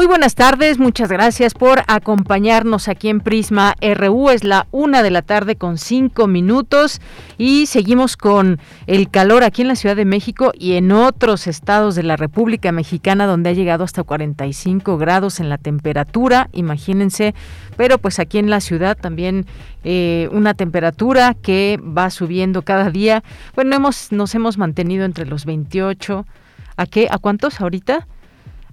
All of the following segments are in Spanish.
Muy buenas tardes, muchas gracias por acompañarnos aquí en Prisma RU. Es la una de la tarde con cinco minutos y seguimos con el calor aquí en la Ciudad de México y en otros estados de la República Mexicana donde ha llegado hasta 45 grados en la temperatura, imagínense, pero pues aquí en la ciudad también eh, una temperatura que va subiendo cada día. Bueno, hemos, nos hemos mantenido entre los 28. ¿A qué? ¿A cuántos ahorita?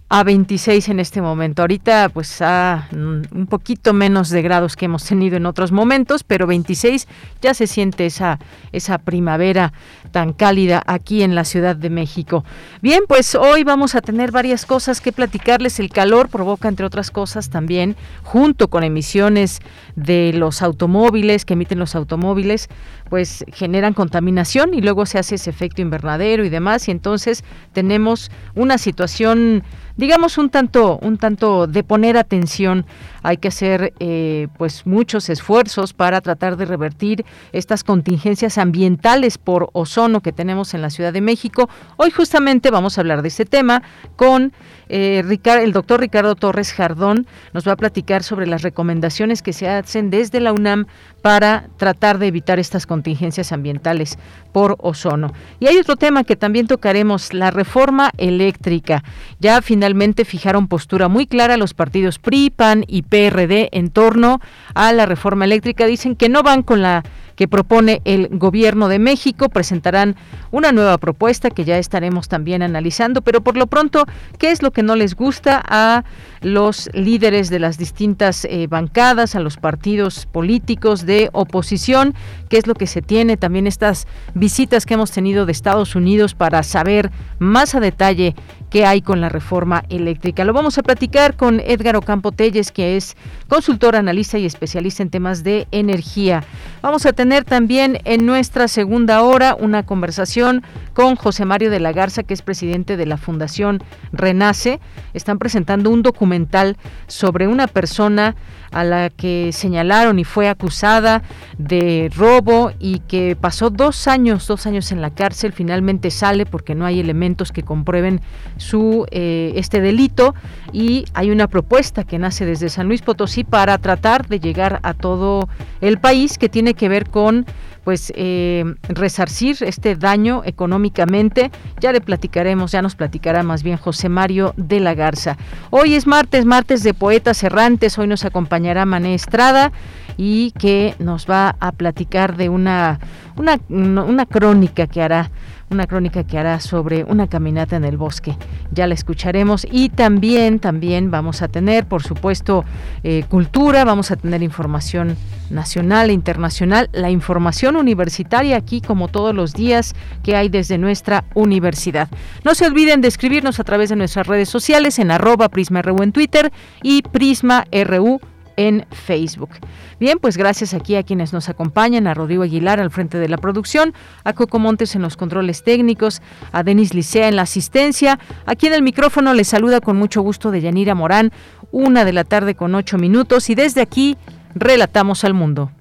A 26 en este momento. Ahorita pues a un poquito menos de grados que hemos tenido en otros momentos, pero 26 ya se siente esa esa primavera tan cálida aquí en la Ciudad de México. Bien, pues hoy vamos a tener varias cosas que platicarles. El calor provoca entre otras cosas también junto con emisiones de los automóviles que emiten los automóviles, pues generan contaminación y luego se hace ese efecto invernadero y demás y entonces tenemos una situación digamos un tanto un tanto de poner atención hay que hacer eh, pues muchos esfuerzos para tratar de revertir estas contingencias ambientales por ozono que tenemos en la Ciudad de México. Hoy justamente vamos a hablar de este tema con eh, el doctor Ricardo Torres Jardón. Nos va a platicar sobre las recomendaciones que se hacen desde la UNAM para tratar de evitar estas contingencias ambientales por ozono. Y hay otro tema que también tocaremos, la reforma eléctrica. Ya finalmente fijaron postura muy clara los partidos PRI, PAN y PRD en torno a la reforma eléctrica. Dicen que no van con la que propone el Gobierno de México. Presentarán una nueva propuesta que ya estaremos también analizando, pero por lo pronto, ¿qué es lo que no les gusta a los líderes de las distintas eh, bancadas, a los partidos políticos de oposición? ¿Qué es lo que se tiene? También estas visitas que hemos tenido de Estados Unidos para saber más a detalle qué hay con la reforma eléctrica. Lo vamos a platicar con Edgar Ocampo Telles, que es consultor, analista y especialista en temas de energía. Vamos a tener también en nuestra segunda hora una conversación con José Mario de la Garza, que es presidente de la Fundación Renace. Están presentando un documental sobre una persona a la que señalaron y fue acusada de robo y que pasó dos años, dos años en la cárcel, finalmente sale porque no hay elementos que comprueben su eh, este delito y hay una propuesta que nace desde San Luis Potosí para tratar de llegar a todo el país que tiene que ver con pues eh, resarcir este daño económicamente. Ya le platicaremos, ya nos platicará más bien José Mario de la Garza. Hoy es martes, martes de poetas errantes. Hoy nos acompañará Mané Estrada y que nos va a platicar de una, una, una crónica que hará una crónica que hará sobre una caminata en el bosque. Ya la escucharemos y también, también vamos a tener, por supuesto, eh, cultura, vamos a tener información nacional e internacional, la información universitaria aquí como todos los días que hay desde nuestra universidad. No se olviden de escribirnos a través de nuestras redes sociales en arroba prisma.ru en Twitter y prisma.ru en Facebook. Bien, pues gracias aquí a quienes nos acompañan, a Rodrigo Aguilar al frente de la producción, a Coco Montes en los controles técnicos, a Denis Licea en la asistencia. Aquí en el micrófono les saluda con mucho gusto de Yanira Morán, una de la tarde con ocho minutos y desde aquí relatamos al mundo.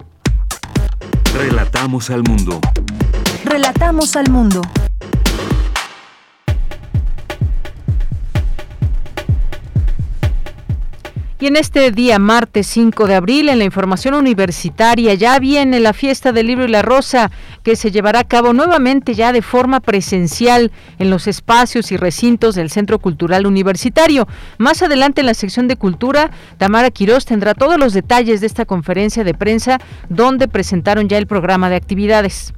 Relatamos al mundo. Relatamos al mundo. Y en este día, martes 5 de abril, en la información universitaria, ya viene la fiesta del libro y la rosa, que se llevará a cabo nuevamente ya de forma presencial en los espacios y recintos del Centro Cultural Universitario. Más adelante en la sección de cultura, Tamara Quirós tendrá todos los detalles de esta conferencia de prensa donde presentaron ya el programa de actividades.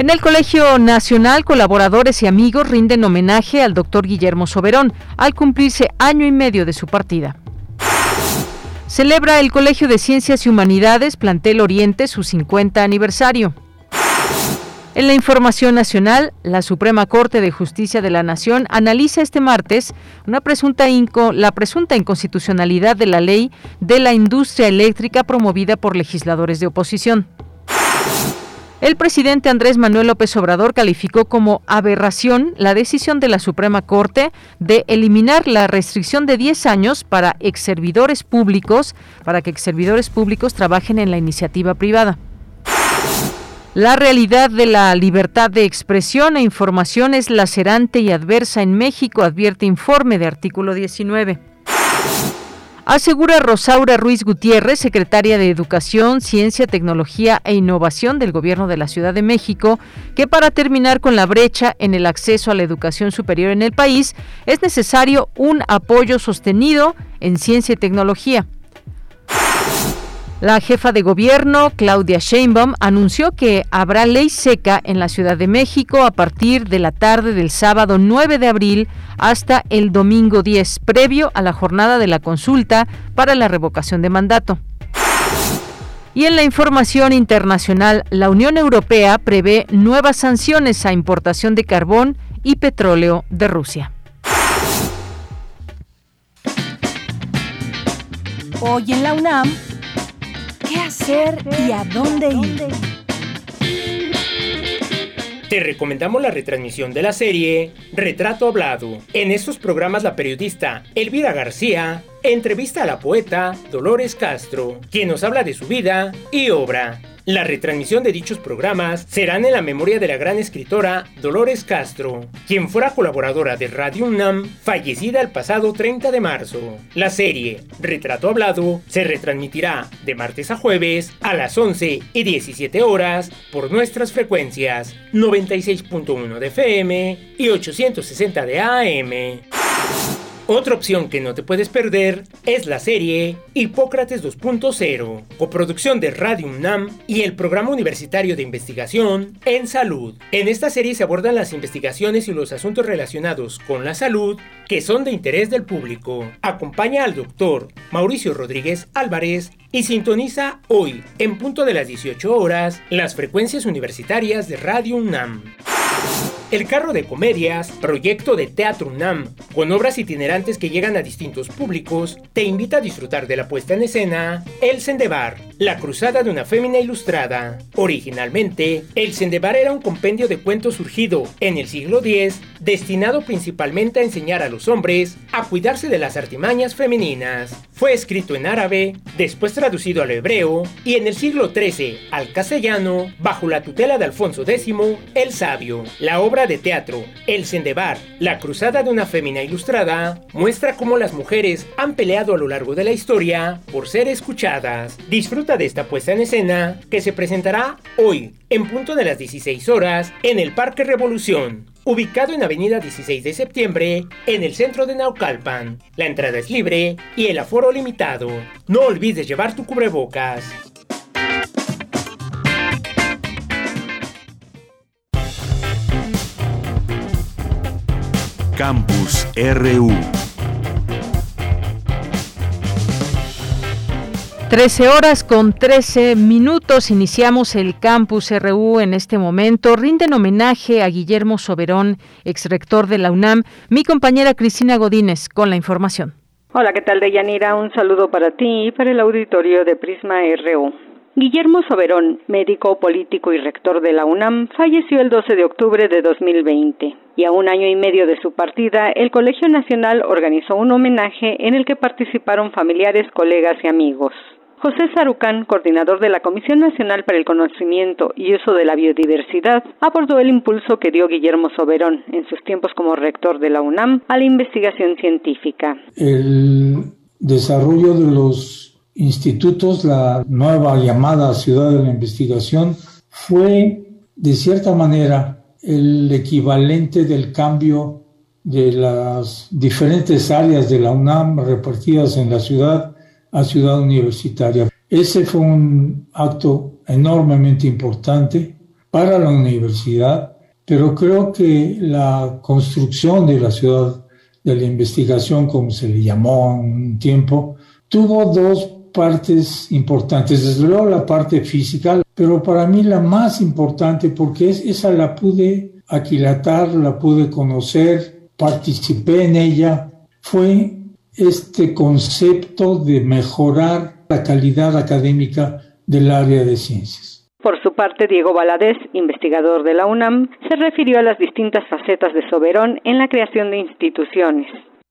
En el Colegio Nacional, colaboradores y amigos rinden homenaje al doctor Guillermo Soberón al cumplirse año y medio de su partida. Celebra el Colegio de Ciencias y Humanidades Plantel Oriente su 50 aniversario. En la información nacional, la Suprema Corte de Justicia de la Nación analiza este martes una presunta la presunta inconstitucionalidad de la ley de la industria eléctrica promovida por legisladores de oposición. El presidente Andrés Manuel López Obrador calificó como aberración la decisión de la Suprema Corte de eliminar la restricción de 10 años para exservidores públicos, para que exservidores públicos trabajen en la iniciativa privada. La realidad de la libertad de expresión e información es lacerante y adversa en México, advierte informe de artículo 19. Asegura Rosaura Ruiz Gutiérrez, secretaria de Educación, Ciencia, Tecnología e Innovación del Gobierno de la Ciudad de México, que para terminar con la brecha en el acceso a la educación superior en el país es necesario un apoyo sostenido en ciencia y tecnología. La jefa de gobierno, Claudia Sheinbaum, anunció que habrá ley seca en la Ciudad de México a partir de la tarde del sábado 9 de abril hasta el domingo 10, previo a la jornada de la consulta para la revocación de mandato. Y en la información internacional, la Unión Europea prevé nuevas sanciones a importación de carbón y petróleo de Rusia. Hoy en la UNAM, ¿Qué hacer y a dónde ir? Te recomendamos la retransmisión de la serie Retrato Hablado. En estos programas la periodista Elvira García entrevista a la poeta Dolores Castro, quien nos habla de su vida y obra. La retransmisión de dichos programas serán en la memoria de la gran escritora Dolores Castro, quien fuera colaboradora de Radio UNAM, fallecida el pasado 30 de marzo. La serie Retrato Hablado se retransmitirá de martes a jueves a las 11 y 17 horas por nuestras frecuencias 96.1 de FM y 860 de AM. Otra opción que no te puedes perder es la serie Hipócrates 2.0, coproducción de Radio UNAM y el Programa Universitario de Investigación en Salud. En esta serie se abordan las investigaciones y los asuntos relacionados con la salud que son de interés del público. Acompaña al doctor Mauricio Rodríguez Álvarez y sintoniza hoy, en punto de las 18 horas, las frecuencias universitarias de Radio UNAM. El Carro de Comedias, proyecto de Teatro UNAM, con obras itinerantes que llegan a distintos públicos, te invita a disfrutar de la puesta en escena El Sendebar, la cruzada de una fémina ilustrada. Originalmente, El Sendebar era un compendio de cuentos surgido en el siglo X, destinado principalmente a enseñar a los hombres a cuidarse de las artimañas femeninas. Fue escrito en árabe, después traducido al hebreo y en el siglo XIII al castellano, bajo la tutela de Alfonso X el Sabio. La obra de teatro El Sendebar, la cruzada de una fémina ilustrada, muestra cómo las mujeres han peleado a lo largo de la historia por ser escuchadas. Disfruta de esta puesta en escena que se presentará hoy, en punto de las 16 horas, en el Parque Revolución ubicado en Avenida 16 de Septiembre, en el centro de Naucalpan. La entrada es libre y el aforo limitado. No olvides llevar tu cubrebocas. Campus RU 13 horas con 13 minutos. Iniciamos el campus RU en este momento. Rinden homenaje a Guillermo Soberón, exrector de la UNAM. Mi compañera Cristina Godínez con la información. Hola, ¿qué tal, Deyanira? Un saludo para ti y para el auditorio de Prisma RU. Guillermo Soberón, médico, político y rector de la UNAM, falleció el 12 de octubre de 2020 y a un año y medio de su partida, el Colegio Nacional organizó un homenaje en el que participaron familiares, colegas y amigos. José Sarucán, coordinador de la Comisión Nacional para el Conocimiento y Uso de la Biodiversidad, abordó el impulso que dio Guillermo Soberón en sus tiempos como rector de la UNAM a la investigación científica. El desarrollo de los institutos, la nueva llamada ciudad de la investigación, fue de cierta manera el equivalente del cambio de las diferentes áreas de la UNAM repartidas en la ciudad a Ciudad Universitaria. Ese fue un acto enormemente importante para la universidad, pero creo que la construcción de la ciudad de la investigación, como se le llamó un tiempo, tuvo dos partes importantes, desde luego la parte física, pero para mí la más importante porque es, esa la pude aquilatar, la pude conocer, participé en ella, fue este concepto de mejorar la calidad académica del área de ciencias. Por su parte, Diego Valadez, investigador de la UNAM, se refirió a las distintas facetas de Soberón en la creación de instituciones.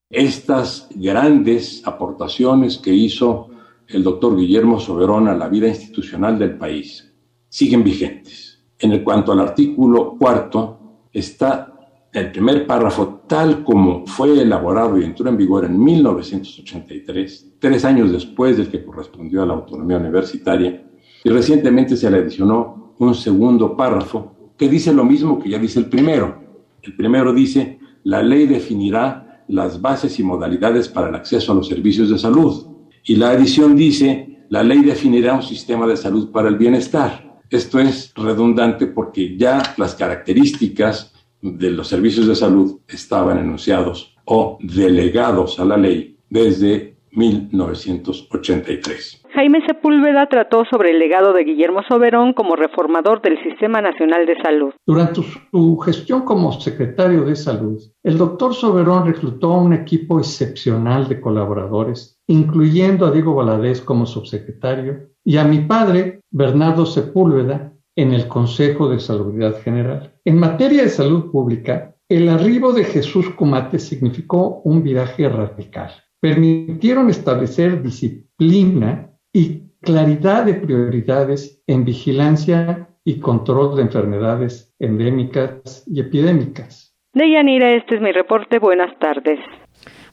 Estas grandes aportaciones que hizo el doctor Guillermo Soberón a la vida institucional del país siguen vigentes. En cuanto al artículo cuarto, está el primer párrafo tal como fue elaborado y entró en vigor en 1983, tres años después del que correspondió a la autonomía universitaria, y recientemente se le adicionó un segundo párrafo que dice lo mismo que ya dice el primero. El primero dice, la ley definirá las bases y modalidades para el acceso a los servicios de salud. Y la edición dice, la ley definirá un sistema de salud para el bienestar. Esto es redundante porque ya las características de los servicios de salud estaban enunciados o delegados a la ley desde 1983. Jaime Sepúlveda trató sobre el legado de Guillermo Soberón como reformador del Sistema Nacional de Salud. Durante su gestión como secretario de Salud, el doctor Soberón reclutó a un equipo excepcional de colaboradores, incluyendo a Diego Valadez como subsecretario y a mi padre, Bernardo Sepúlveda, en el Consejo de Salud General. En materia de salud pública, el arribo de Jesús Comate significó un viraje radical. Permitieron establecer disciplina y claridad de prioridades en vigilancia y control de enfermedades endémicas y epidémicas. Deyanira, este es mi reporte. Buenas tardes.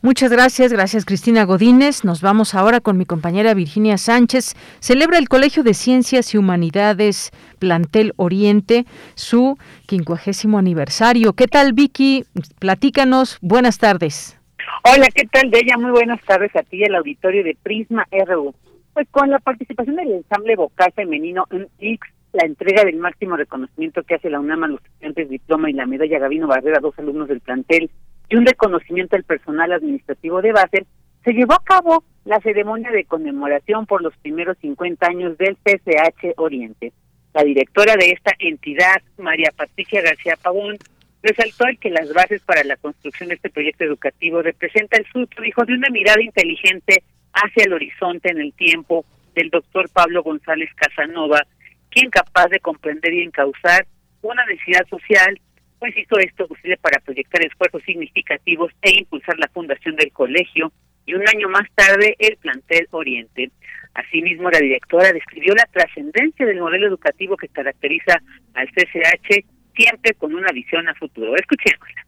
Muchas gracias, gracias Cristina Godínez. Nos vamos ahora con mi compañera Virginia Sánchez. Celebra el Colegio de Ciencias y Humanidades Plantel Oriente su quincuagésimo aniversario. ¿Qué tal, Vicky? Platícanos. Buenas tardes. Hola, ¿qué tal, Deya? Muy buenas tardes a ti, el auditorio de Prisma RU. Pues con la participación del ensamble vocal femenino en X, la entrega del máximo reconocimiento que hace la UNAM a los estudiantes diploma y la medalla Gavino Barrera, dos alumnos del plantel, y un reconocimiento al personal administrativo de base, se llevó a cabo la ceremonia de conmemoración por los primeros 50 años del PCH Oriente. La directora de esta entidad, María Patricia García Pavón, resaltó el que las bases para la construcción de este proyecto educativo representa el fruto, dijo, de una mirada inteligente hacia el horizonte en el tiempo del doctor Pablo González Casanova, quien capaz de comprender y encauzar una necesidad social, pues hizo esto posible para proyectar esfuerzos significativos e impulsar la fundación del colegio y un año más tarde el plantel Oriente. Asimismo, la directora describió la trascendencia del modelo educativo que caracteriza al CCH, siempre con una visión a futuro. Escuchémosla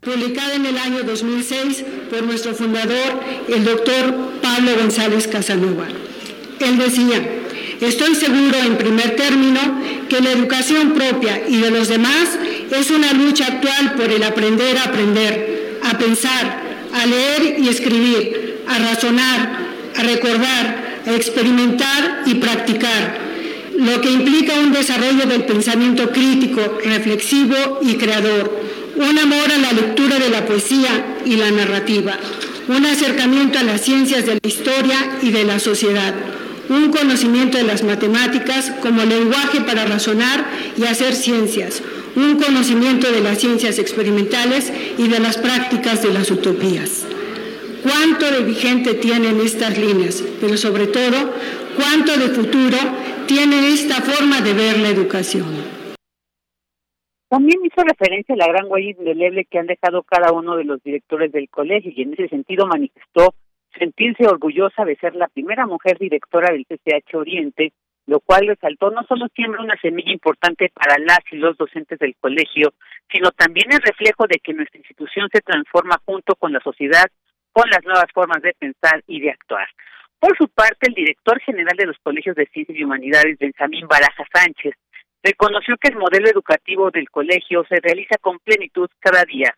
publicada en el año 2006 por nuestro fundador, el doctor Pablo González Casanova. Él decía, estoy seguro en primer término que la educación propia y de los demás es una lucha actual por el aprender a aprender, a pensar, a leer y escribir, a razonar, a recordar, a experimentar y practicar, lo que implica un desarrollo del pensamiento crítico, reflexivo y creador un amor a la lectura de la poesía y la narrativa, un acercamiento a las ciencias de la historia y de la sociedad, un conocimiento de las matemáticas como lenguaje para razonar y hacer ciencias, un conocimiento de las ciencias experimentales y de las prácticas de las utopías. ¿Cuánto de vigente tienen estas líneas? Pero sobre todo, ¿cuánto de futuro tiene esta forma de ver la educación? También hizo referencia a la gran huella indeleble que han dejado cada uno de los directores del colegio y en ese sentido manifestó sentirse orgullosa de ser la primera mujer directora del CCH Oriente, lo cual resaltó no solo siembra una semilla importante para las y los docentes del colegio, sino también el reflejo de que nuestra institución se transforma junto con la sociedad, con las nuevas formas de pensar y de actuar. Por su parte, el director general de los colegios de ciencias y humanidades, Benjamín Baraja Sánchez, reconoció que el modelo educativo del colegio se realiza con plenitud cada día.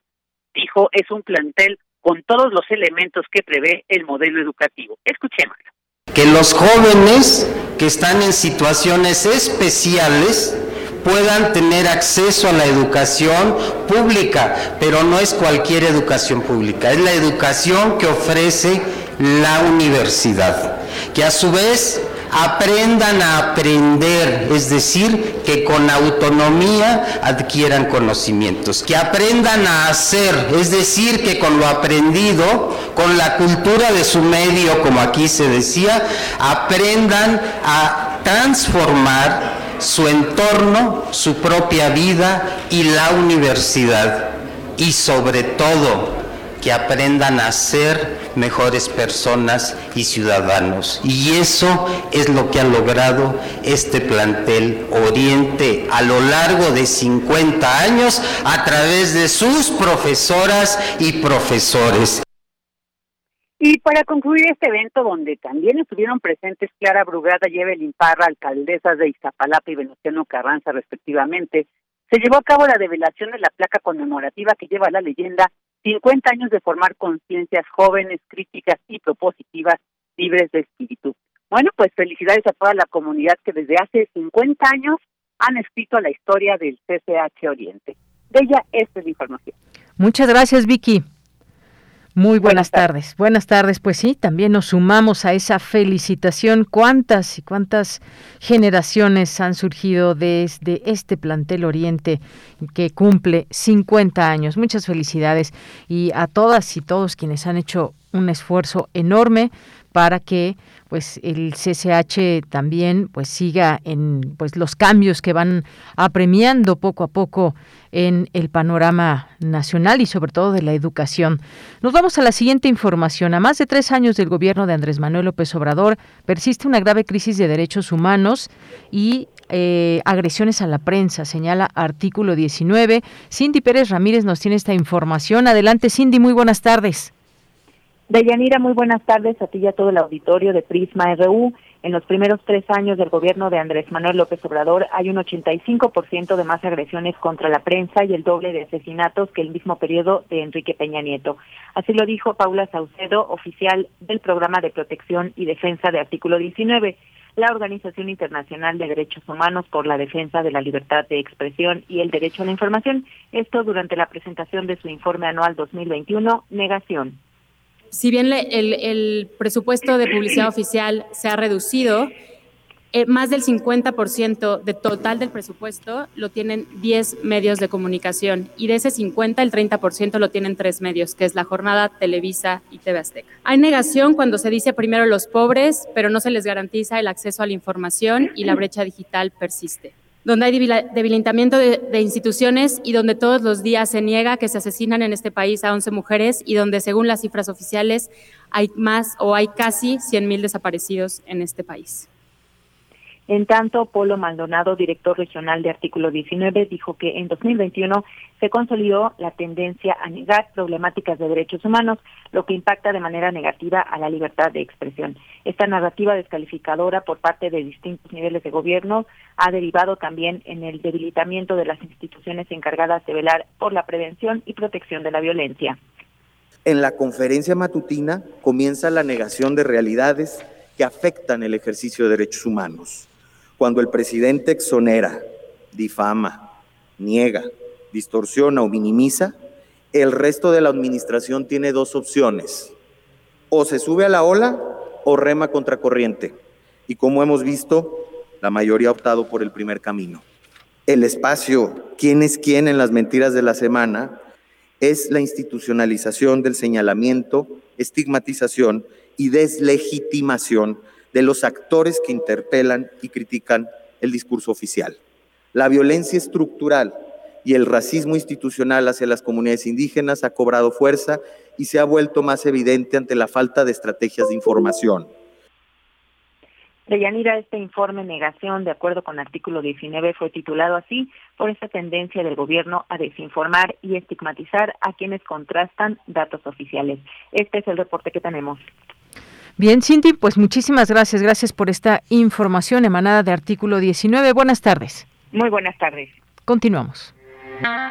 Dijo, es un plantel con todos los elementos que prevé el modelo educativo. Escuchémoslo. Que los jóvenes que están en situaciones especiales puedan tener acceso a la educación pública, pero no es cualquier educación pública, es la educación que ofrece la universidad. que a su vez aprendan a aprender, es decir, que con autonomía adquieran conocimientos, que aprendan a hacer, es decir, que con lo aprendido, con la cultura de su medio, como aquí se decía, aprendan a transformar su entorno, su propia vida y la universidad. Y sobre todo, que aprendan a ser mejores personas y ciudadanos. Y eso es lo que ha logrado este plantel Oriente a lo largo de 50 años a través de sus profesoras y profesores. Y para concluir este evento, donde también estuvieron presentes Clara Brugada y Evelyn Parra, alcaldesas de Iztapalapa y Venustiano Carranza, respectivamente, se llevó a cabo la develación de la placa conmemorativa que lleva la leyenda 50 años de formar conciencias jóvenes, críticas y propositivas, libres de espíritu. Bueno, pues felicidades a toda la comunidad que desde hace 50 años han escrito la historia del CCH Oriente. De ella, esta es la información. Muchas gracias, Vicky. Muy buenas, tardes. Buenas tardes, pues sí, también nos sumamos a esa felicitación. ¿Cuántas y cuántas generaciones han surgido desde este plantel Oriente que cumple 50 años? Muchas felicidades y a todas y todos quienes han hecho un esfuerzo enorme para que pues el CCH también pues siga en pues los cambios que van apremiando poco a poco en el panorama nacional y sobre todo de la educación. Nos vamos a la siguiente información. A más de tres años del gobierno de Andrés Manuel López Obrador persiste una grave crisis de derechos humanos y eh, agresiones a la prensa, señala artículo 19. Cindy Pérez Ramírez nos tiene esta información. Adelante, Cindy, muy buenas tardes. Deyanira, muy buenas tardes a ti y a todo el auditorio de Prisma RU. En los primeros tres años del gobierno de Andrés Manuel López Obrador hay un 85% de más agresiones contra la prensa y el doble de asesinatos que el mismo periodo de Enrique Peña Nieto. Así lo dijo Paula Saucedo, oficial del Programa de Protección y Defensa de Artículo 19 la Organización Internacional de Derechos Humanos por la Defensa de la Libertad de Expresión y el Derecho a la Información, esto durante la presentación de su informe anual 2021, Negación si bien el, presupuesto de publicidad oficial se ha reducido, eh, más del 50% de total del presupuesto lo tienen 10 medios de comunicación y de ese 50 el 30% lo tienen tres medios, que es La Jornada, Televisa y TV Azteca. Hay negación cuando se dice primero los pobres, pero no se les garantiza el acceso a la información y la brecha digital persiste donde hay debilitamiento de, instituciones y donde todos los días se niega que se asesinan en este país a 11 mujeres y donde según las cifras oficiales hay más o hay casi 100.000 desaparecidos en este país. En tanto, Polo Maldonado, director regional de Artículo 19, dijo que en 2021 se consolidó la tendencia a negar problemáticas de derechos humanos, lo que impacta de manera negativa a la libertad de expresión. Esta narrativa descalificadora por parte de distintos niveles de gobierno ha derivado también en el debilitamiento de las instituciones encargadas de velar por la prevención y protección de la violencia. En la conferencia matutina comienza la negación de realidades que afectan el ejercicio de derechos humanos cuando el presidente exonera, difama, niega, distorsiona o minimiza, el resto de la administración tiene dos opciones. O se sube a la ola o rema contracorriente. Y como hemos visto, la mayoría ha optado por el primer camino. El espacio, quién es quién en las mentiras de la semana, es la institucionalización del señalamiento, estigmatización y deslegitimación de los actores que interpelan y critican el discurso oficial. La violencia estructural y el racismo institucional hacia las comunidades indígenas ha cobrado fuerza y se ha vuelto más evidente ante la falta de estrategias de información. Deyanira, este informe negación, de acuerdo con artículo 19, fue titulado así por esta tendencia del gobierno a desinformar y estigmatizar a quienes contrastan datos oficiales. Este es el reporte que tenemos. Bien, Cindy, pues muchísimas gracias. Gracias por esta información emanada de artículo 19. Buenas tardes. Muy buenas tardes. Continuamos.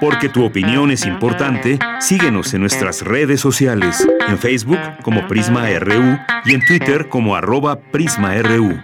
Porque tu opinión es importante, síguenos en nuestras redes sociales, en Facebook como Prisma RU y en Twitter como arroba PrismaRU.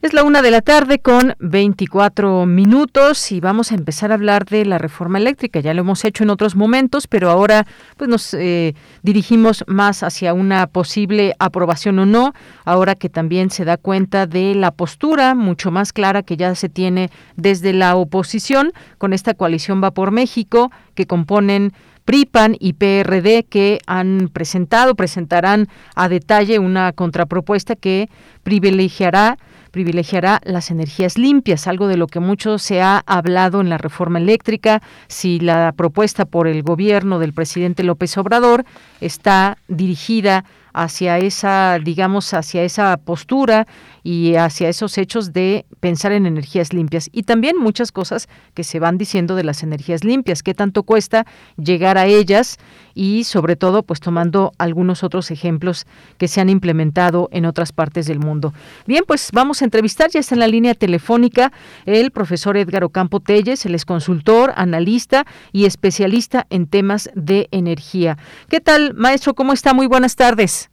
Es la una de la tarde con 24 minutos y vamos a empezar a hablar de la reforma eléctrica. Ya lo hemos hecho en otros momentos, pero ahora pues nos eh, dirigimos más hacia una posible aprobación o no, ahora que también se da cuenta de la postura mucho más clara que ya se tiene desde la oposición con esta coalición Va por México que componen PRIPAN y PRD que han presentado, presentarán a detalle una contrapropuesta que privilegiará privilegiará las energías limpias, algo de lo que mucho se ha hablado en la reforma eléctrica, si la propuesta por el gobierno del presidente López Obrador está dirigida hacia esa, digamos, hacia esa postura y hacia esos hechos de pensar en energías limpias. Y también muchas cosas que se van diciendo de las energías limpias, qué tanto cuesta llegar a ellas y sobre todo pues tomando algunos otros ejemplos que se han implementado en otras partes del mundo. Bien, pues vamos a entrevistar, ya está en la línea telefónica el profesor Edgar Ocampo Telles, él es consultor, analista y especialista en temas de energía. ¿Qué tal, maestro? ¿Cómo está? Muy buenas tardes.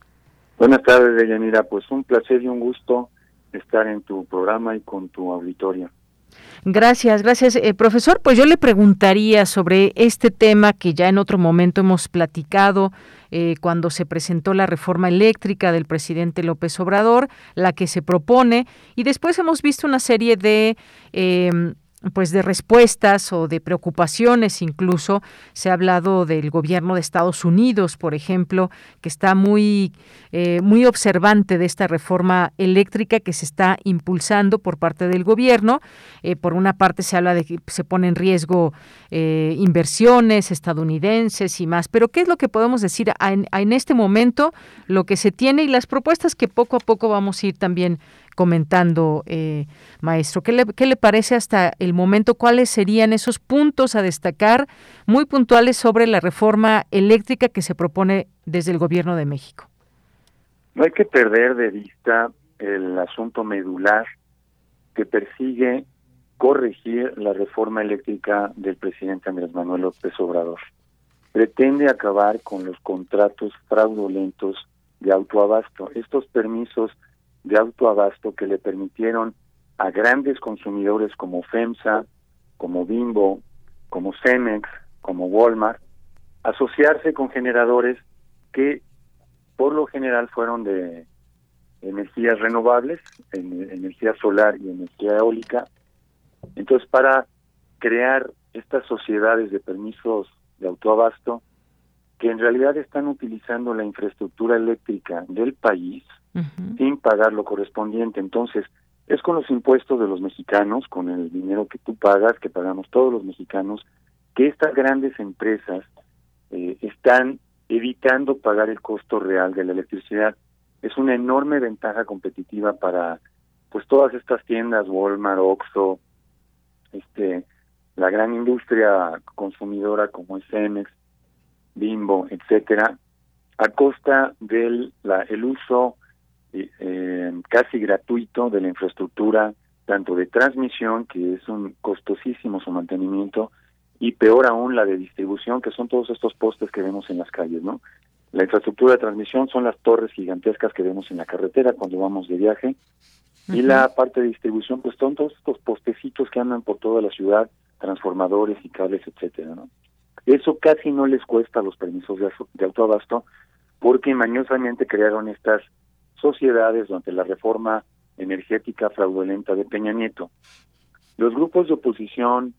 Buenas tardes, Deyanira. Pues un placer y un gusto estar en tu programa y con tu auditorio. Gracias, gracias. Eh, profesor, pues yo le preguntaría sobre este tema que ya en otro momento hemos platicado eh, cuando se presentó la reforma eléctrica del presidente López Obrador, la que se propone, y después hemos visto una serie de... Eh, pues de respuestas o de preocupaciones incluso se ha hablado del gobierno de Estados Unidos por ejemplo que está muy eh, muy observante de esta reforma eléctrica que se está impulsando por parte del gobierno. Eh, por una parte se habla de que se pone en riesgo eh, inversiones estadounidenses y más pero qué es lo que podemos decir en, en este momento lo que se tiene y las propuestas que poco a poco vamos a ir también comentando, eh, maestro. ¿Qué le, ¿Qué le parece hasta el momento? ¿Cuáles serían esos puntos a destacar muy puntuales sobre la reforma eléctrica que se propone desde el Gobierno de México? No hay que perder de vista el asunto medular que persigue corregir la reforma eléctrica del presidente Andrés Manuel López Obrador. Pretende acabar con los contratos fraudulentos de autoabasto. Estos permisos de autoabasto que le permitieron a grandes consumidores como FEMSA, como Bimbo, como Cemex, como Walmart, asociarse con generadores que por lo general fueron de energías renovables, energía solar y energía eólica. Entonces, para crear estas sociedades de permisos de autoabasto, que en realidad están utilizando la infraestructura eléctrica del país sin pagar lo correspondiente. Entonces, es con los impuestos de los mexicanos, con el dinero que tú pagas, que pagamos todos los mexicanos, que estas grandes empresas eh, están evitando pagar el costo real de la electricidad. Es una enorme ventaja competitiva para pues todas estas tiendas, Walmart, Oxxo, este, la gran industria consumidora como es Cemex, Bimbo, etcétera, a costa del la, el uso eh, casi gratuito de la infraestructura, tanto de transmisión, que es un costosísimo su mantenimiento, y peor aún la de distribución, que son todos estos postes que vemos en las calles, ¿no? La infraestructura de transmisión son las torres gigantescas que vemos en la carretera cuando vamos de viaje, y la parte de distribución, pues son todos estos postecitos que andan por toda la ciudad, transformadores y cables, etcétera, ¿no? Eso casi no les cuesta los permisos de, de autoabasto, porque mañosamente crearon estas sociedades durante la reforma energética fraudulenta de Peña Nieto. Los grupos de oposición,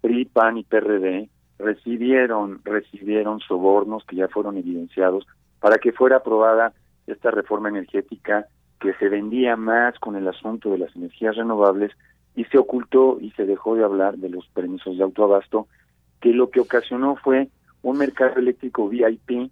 PRI, PAN y PRD, recibieron, recibieron sobornos que ya fueron evidenciados para que fuera aprobada esta reforma energética que se vendía más con el asunto de las energías renovables y se ocultó y se dejó de hablar de los permisos de autoabasto, que lo que ocasionó fue un mercado eléctrico VIP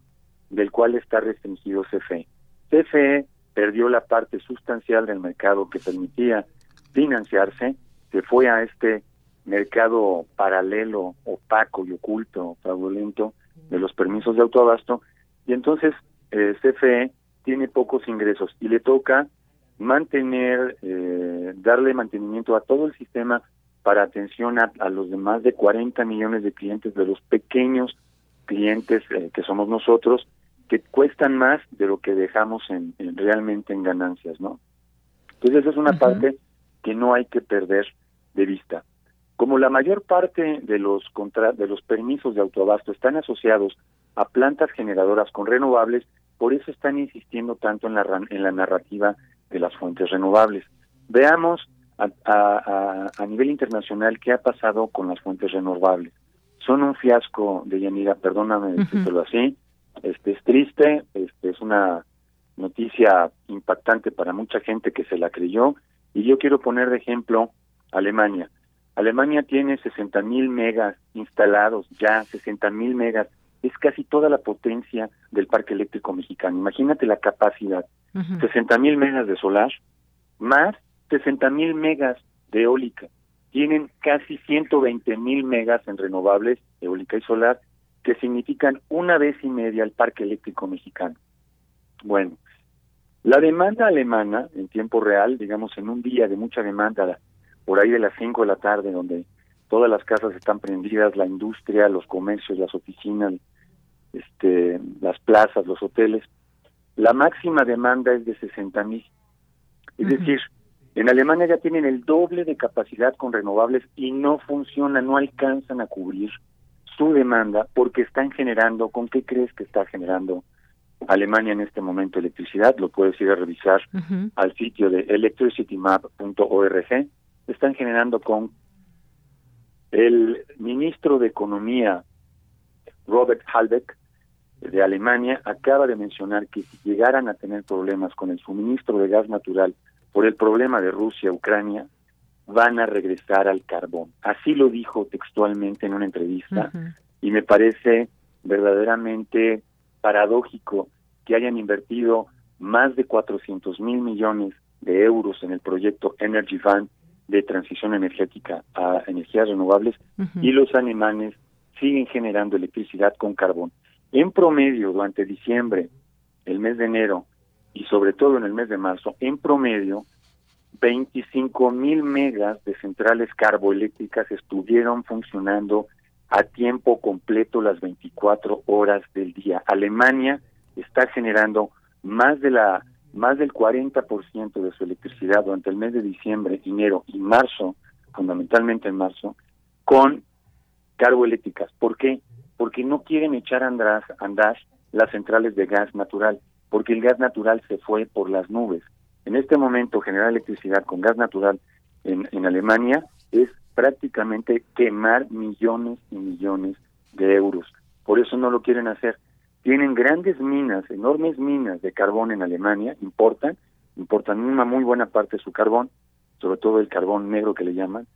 del cual está restringido CFE. CFE perdió la parte sustancial del mercado que permitía financiarse, se fue a este mercado paralelo, opaco y oculto, fraudulento de los permisos de autoabasto, y entonces eh, CFE tiene pocos ingresos y le toca mantener, eh, darle mantenimiento a todo el sistema para atención a, los demás de 40 millones de clientes, de los pequeños clientes eh, que somos nosotros, que cuestan más de lo que dejamos en, realmente en ganancias, ¿no? Entonces esa es una parte que no hay que perder de vista. Como la mayor parte de los contra de los permisos de autoabasto están asociados a plantas generadoras con renovables, por eso están insistiendo tanto en la en la narrativa de las fuentes renovables. Veamos a, a, a nivel internacional qué ha pasado con las fuentes renovables. Son un fiasco de Yanira, perdóname decirlo así. Este es triste, este es una noticia impactante para mucha gente que se la creyó y yo quiero poner de ejemplo Alemania. Alemania tiene 60 mil megas instalados, ya 60 mil megas. Es casi toda la potencia del parque eléctrico mexicano. Imagínate la capacidad. 60 mil megas de solar, más 60 mil megas de eólica. Tienen casi 120 mil megas en renovables, eólica y solar, que significan una vez y media el parque eléctrico mexicano. Bueno, la demanda alemana en tiempo real, digamos en un día de mucha demanda, por ahí de las 5 de la tarde, donde todas las casas están prendidas, la industria, los comercios, las oficinas, este, las plazas, los hoteles, la máxima demanda es de 60 mil. Es decir, en Alemania ya tienen el doble de capacidad con renovables y no funciona, no alcanzan a cubrir su demanda porque están generando, ¿con qué crees que está generando Alemania en este momento electricidad, lo puedes ir a revisar al sitio de electricitymap.org, están generando con el ministro de Economía, Robert Halbeck, de Alemania, acaba de mencionar que si llegaran a tener problemas con el suministro de gas natural por el problema de Rusia-Ucrania, van a regresar al carbón. Así lo dijo textualmente en una entrevista y me parece verdaderamente paradójico que hayan invertido más de 400 mil millones de euros en el proyecto Energy Fund de transición energética a energías renovables y los alemanes siguen generando electricidad con carbón. En promedio, durante diciembre, el mes de enero y sobre todo en el mes de marzo, en promedio, 25 mil megas de centrales carboeléctricas estuvieron funcionando a tiempo completo las 24 horas del día. Alemania está generando más de la más del 40% de su electricidad durante el mes de diciembre, enero y marzo, fundamentalmente en marzo, con carboeléctricas. ¿Por qué? Porque no quieren echar a andar, andar las centrales de gas natural, porque el gas natural se fue por las nubes. En este momento generar electricidad con gas natural en, en Alemania es prácticamente quemar millones y millones de euros. Por eso no lo quieren hacer. Tienen grandes minas, enormes minas de carbón en Alemania, importan, importan una muy buena parte de su carbón, sobre todo el carbón negro que le llaman,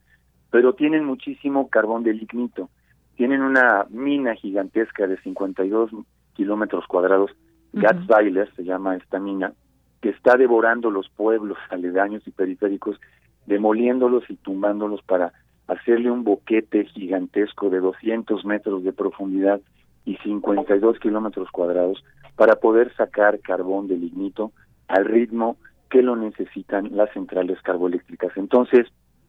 pero tienen muchísimo carbón de lignito. Tienen una mina gigantesca de 52 kilómetros cuadrados, uh se llama esta mina, que está devorando los pueblos aledaños y periféricos, demoliéndolos y tumbándolos para hacerle un boquete gigantesco de 200 metros de profundidad y 52 kilómetros cuadrados para poder sacar carbón de lignito al ritmo que lo necesitan las centrales carboeléctricas. Entonces,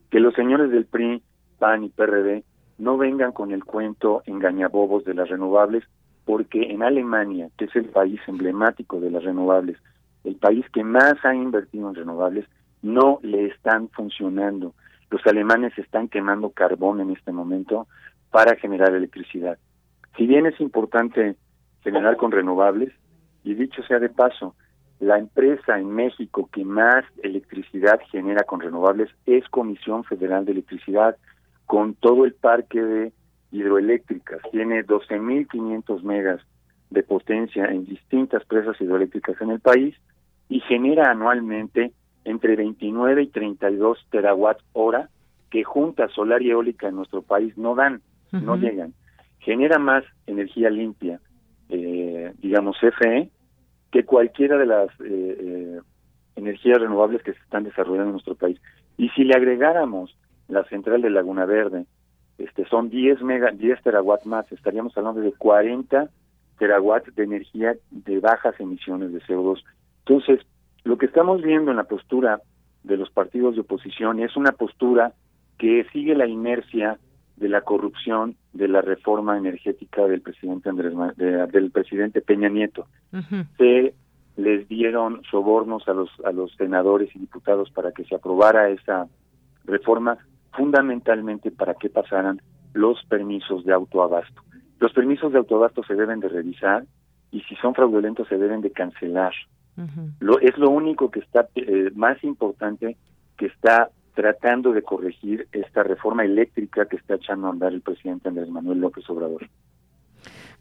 que los señores del PRI, PAN y PRD no vengan con el cuento engañabobos de las renovables, porque en Alemania, que es el país emblemático de las renovables, el país que más ha invertido en renovables, no le están funcionando. Los alemanes están quemando carbón en este momento para generar electricidad. Si bien es importante generar con renovables, y dicho sea de paso, la empresa en México que más electricidad genera con renovables es Comisión Federal de Electricidad, con todo el parque de hidroeléctricas. Tiene 12.500 megas de potencia en distintas presas hidroeléctricas en el país y genera anualmente entre 29 y 32 terawatt hora que juntas solar y eólica en nuestro país no dan, no llegan. Genera más energía limpia, eh, digamos CFE, que cualquiera de las eh, eh, energías renovables que se están desarrollando en nuestro país. Y si le agregáramos la central de Laguna Verde, este son 10 mega 10 terawatt más, estaríamos hablando de 40 terawatts de energía de bajas emisiones de CO2. Entonces, lo que estamos viendo en la postura de los partidos de oposición es una postura que sigue la inercia de la corrupción de la reforma energética del presidente Andrés del presidente Peña Nieto. Se les dieron sobornos a los a los senadores y diputados para que se aprobara esa reforma fundamentalmente para que pasaran los permisos de autoabasto. Los permisos de autoabasto se deben de revisar y si son fraudulentos se deben de cancelar. Lo, es lo único que está eh, más importante que está tratando de corregir esta reforma eléctrica que está echando a andar el presidente Andrés Manuel López Obrador.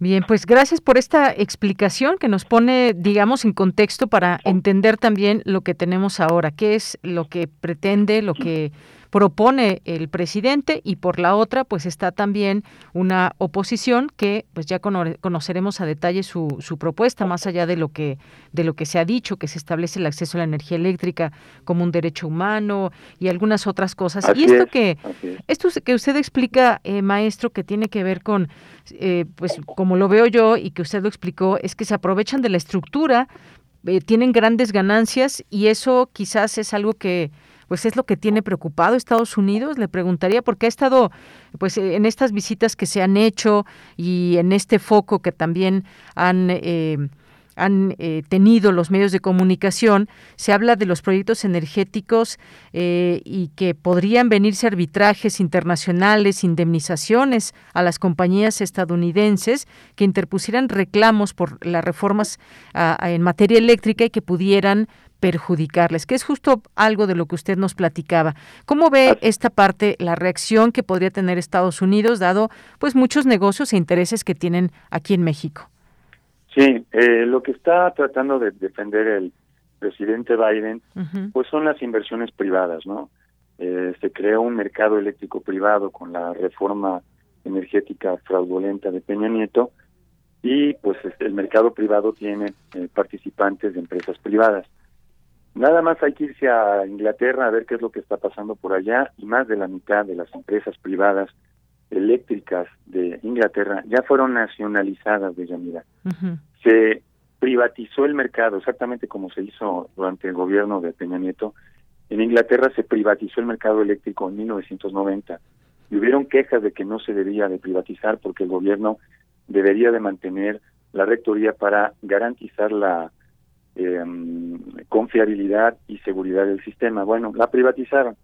Bien, pues gracias por esta explicación que nos pone, digamos, en contexto para entender también lo que tenemos ahora, qué es lo que pretende, lo que propone el presidente y por la otra pues está también una oposición que pues ya conoceremos a detalle su, su propuesta más allá de lo que de lo que se ha dicho que se establece el acceso a la energía eléctrica como un derecho humano y algunas otras cosas. Y esto que esto que usted explica eh, maestro que tiene que ver con eh, pues como lo veo yo y que usted lo explicó es que se aprovechan de la estructura eh, tienen grandes ganancias y eso quizás es algo que pues es lo que tiene preocupado Estados Unidos. Le preguntaría porque ha estado pues en estas visitas que se han hecho y en este foco que también han eh, han eh, tenido los medios de comunicación, se habla de los proyectos energéticos eh, y que podrían venirse arbitrajes internacionales, indemnizaciones a las compañías estadounidenses que interpusieran reclamos por las reformas en materia eléctrica y que pudieran perjudicarles, que es justo algo de lo que usted nos platicaba. ¿Cómo ve esta parte, la reacción que podría tener Estados Unidos, dado pues muchos negocios e intereses que tienen aquí en México? Sí, eh, lo que está tratando de defender el presidente Biden, pues son las inversiones privadas, ¿no? Eh, se creó un mercado eléctrico privado con la reforma energética fraudulenta de Peña Nieto y pues el mercado privado tiene eh, participantes de empresas privadas. Nada más hay que irse a Inglaterra a ver qué es lo que está pasando por allá y más de la mitad de las empresas privadas eléctricas de Inglaterra ya fueron nacionalizadas de Yanira. Se privatizó el mercado, exactamente como se hizo durante el gobierno de Peña Nieto. En Inglaterra se privatizó el mercado eléctrico en 1990 y hubieron quejas de que no se debía de privatizar porque el gobierno debería de mantener la rectoría para garantizar la eh, confiabilidad y seguridad del sistema. Bueno, la privatizaron.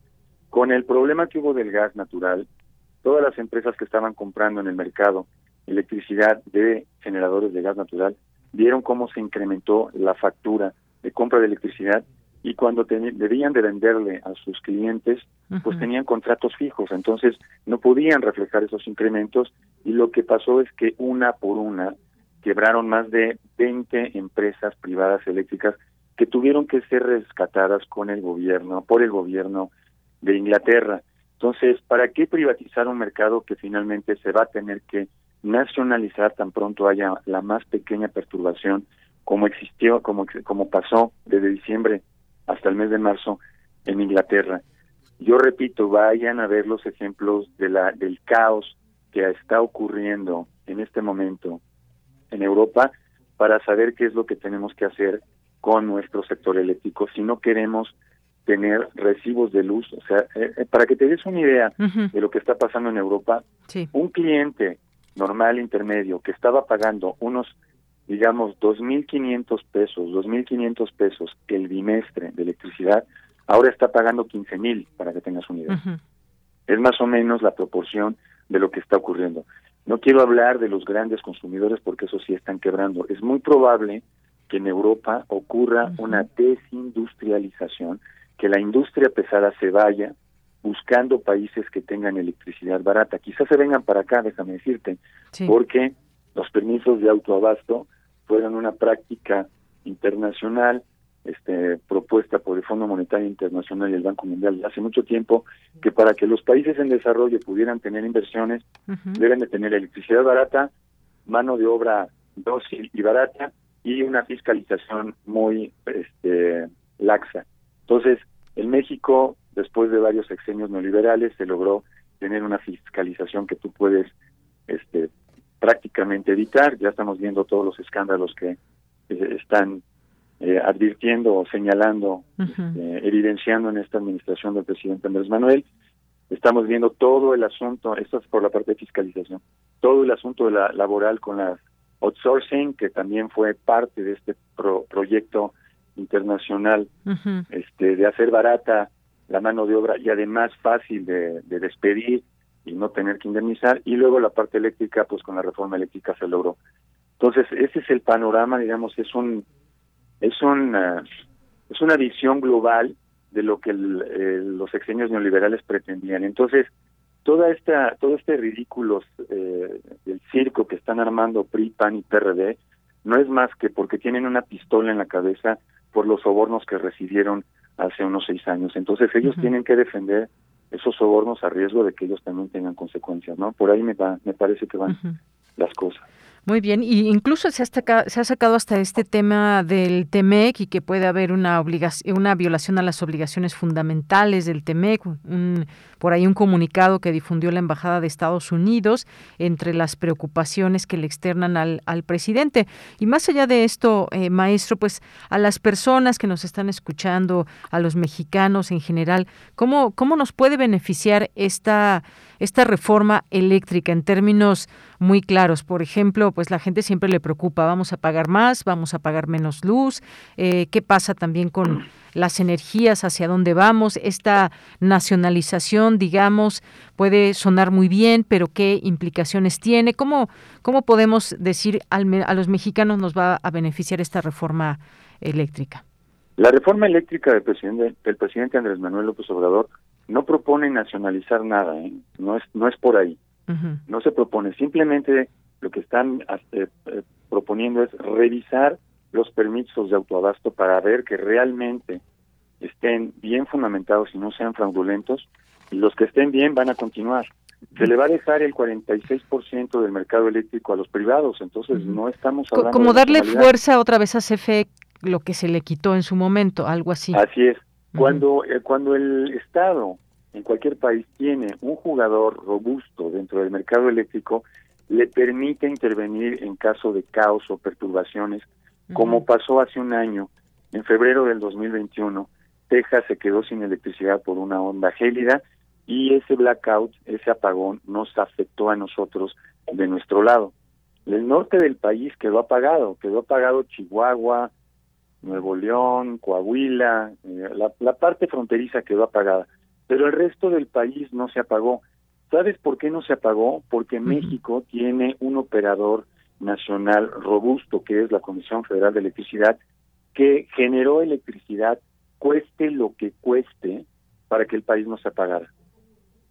Con el problema que hubo del gas natural, todas las empresas que estaban comprando en el mercado electricidad de generadores de gas natural vieron cómo se incrementó la factura de compra de electricidad y cuando debían de venderle a sus clientes, pues tenían contratos fijos, entonces no podían reflejar esos incrementos y lo que pasó es que una por una quebraron más de 20 empresas privadas eléctricas que tuvieron que ser rescatadas con el gobierno, por el gobierno de Inglaterra. Entonces, ¿para qué privatizar un mercado que finalmente se va a tener que nacionalizar tan pronto haya la más pequeña perturbación como existió, como, como pasó desde diciembre hasta el mes de marzo en Inglaterra? Yo repito, vayan a ver los ejemplos de la, del caos que está ocurriendo en este momento en Europa para saber qué es lo que tenemos que hacer con nuestro sector eléctrico si no queremos tener recibos de luz. O sea, eh, eh, para que te des una idea de lo que está pasando en Europa, un cliente normal intermedio que estaba pagando unos, digamos, 2.500 pesos, 2.500 pesos el bimestre de electricidad, ahora está pagando 15.000, para que tengas una idea. Es más o menos la proporción de lo que está ocurriendo. No quiero hablar de los grandes consumidores porque eso sí están quebrando. Es muy probable que en Europa ocurra una desindustrialización, que la industria pesada se vaya buscando países que tengan electricidad barata. Quizás se vengan para acá, déjame decirte, porque los permisos de autoabasto fueron una práctica internacional este, propuesta por el Fondo Monetario Internacional y el Banco Mundial hace mucho tiempo, que para que los países en desarrollo pudieran tener inversiones, deben de tener electricidad barata, mano de obra dócil y barata y una fiscalización muy este, laxa. Entonces, en México, después de varios sexenios neoliberales, se logró tener una fiscalización que tú puedes este, prácticamente evitar. Ya estamos viendo todos los escándalos que eh, están eh, advirtiendo o señalando, eh, evidenciando en esta administración del presidente Andrés Manuel. Estamos viendo todo el asunto, esto es por la parte de fiscalización, todo el asunto de la laboral con la outsourcing, que también fue parte de este proyecto internacional este de hacer barata la mano de obra y además fácil de, despedir y no tener que indemnizar. Y luego la parte eléctrica, pues con la reforma eléctrica se logró. Entonces, ese es el panorama, digamos, es un es una es una visión global de lo que los exenios neoliberales pretendían. Entonces, toda esta todo este ridículo eh, del circo que están armando PRI, PAN y PRD no es más que porque tienen una pistola en la cabeza por los sobornos que recibieron hace unos seis años. Entonces ellos tienen que defender esos sobornos a riesgo de que ellos también tengan consecuencias, ¿no? Por ahí me, me parece que van las cosas. Muy bien, y incluso se ha, se ha sacado hasta este tema del TEMEC y que puede haber una obligación, una violación a las obligaciones fundamentales del TEMEC, por ahí un comunicado que difundió la Embajada de Estados Unidos entre las preocupaciones que le externan al, al presidente. Y más allá de esto, eh, maestro, pues a las personas que nos están escuchando, a los mexicanos en general, ¿cómo, cómo nos puede beneficiar esta esta reforma eléctrica en términos muy claros. Por ejemplo, pues la gente siempre le preocupa, vamos a pagar más, vamos a pagar menos luz, eh, qué pasa también con las energías, hacia dónde vamos, esta nacionalización, digamos, puede sonar muy bien, pero qué implicaciones tiene, cómo, cómo podemos decir a los mexicanos nos va a beneficiar esta reforma eléctrica. La reforma eléctrica del presidente, del presidente Andrés Manuel López Obrador no propone nacionalizar nada, ¿eh? no es no es por ahí. No se propone, simplemente lo que están eh, eh, proponiendo es revisar los permisos de autoabasto para ver que realmente estén bien fundamentados y no sean fraudulentos, y los que estén bien van a continuar. Se le va a dejar el 46% del mercado eléctrico a los privados, entonces no estamos hablando Como darle fuerza otra vez a CFE lo que se le quitó en su momento, algo así. Así es. Cuando, eh, cuando el Estado en cualquier país tiene un jugador robusto dentro del mercado eléctrico, le permite intervenir en caso de caos o perturbaciones, como pasó hace un año, en febrero del 2021, Texas se quedó sin electricidad por una onda gélida y ese blackout, ese apagón, nos afectó a nosotros de nuestro lado. El norte del país quedó apagado, quedó apagado Chihuahua, Nuevo León, Coahuila, eh, la, parte fronteriza quedó apagada, pero el resto del país no se apagó. ¿Sabes por qué no se apagó? Porque México tiene un operador nacional robusto, que es la Comisión Federal de Electricidad, que generó electricidad cueste lo que cueste para que el país no se apagara.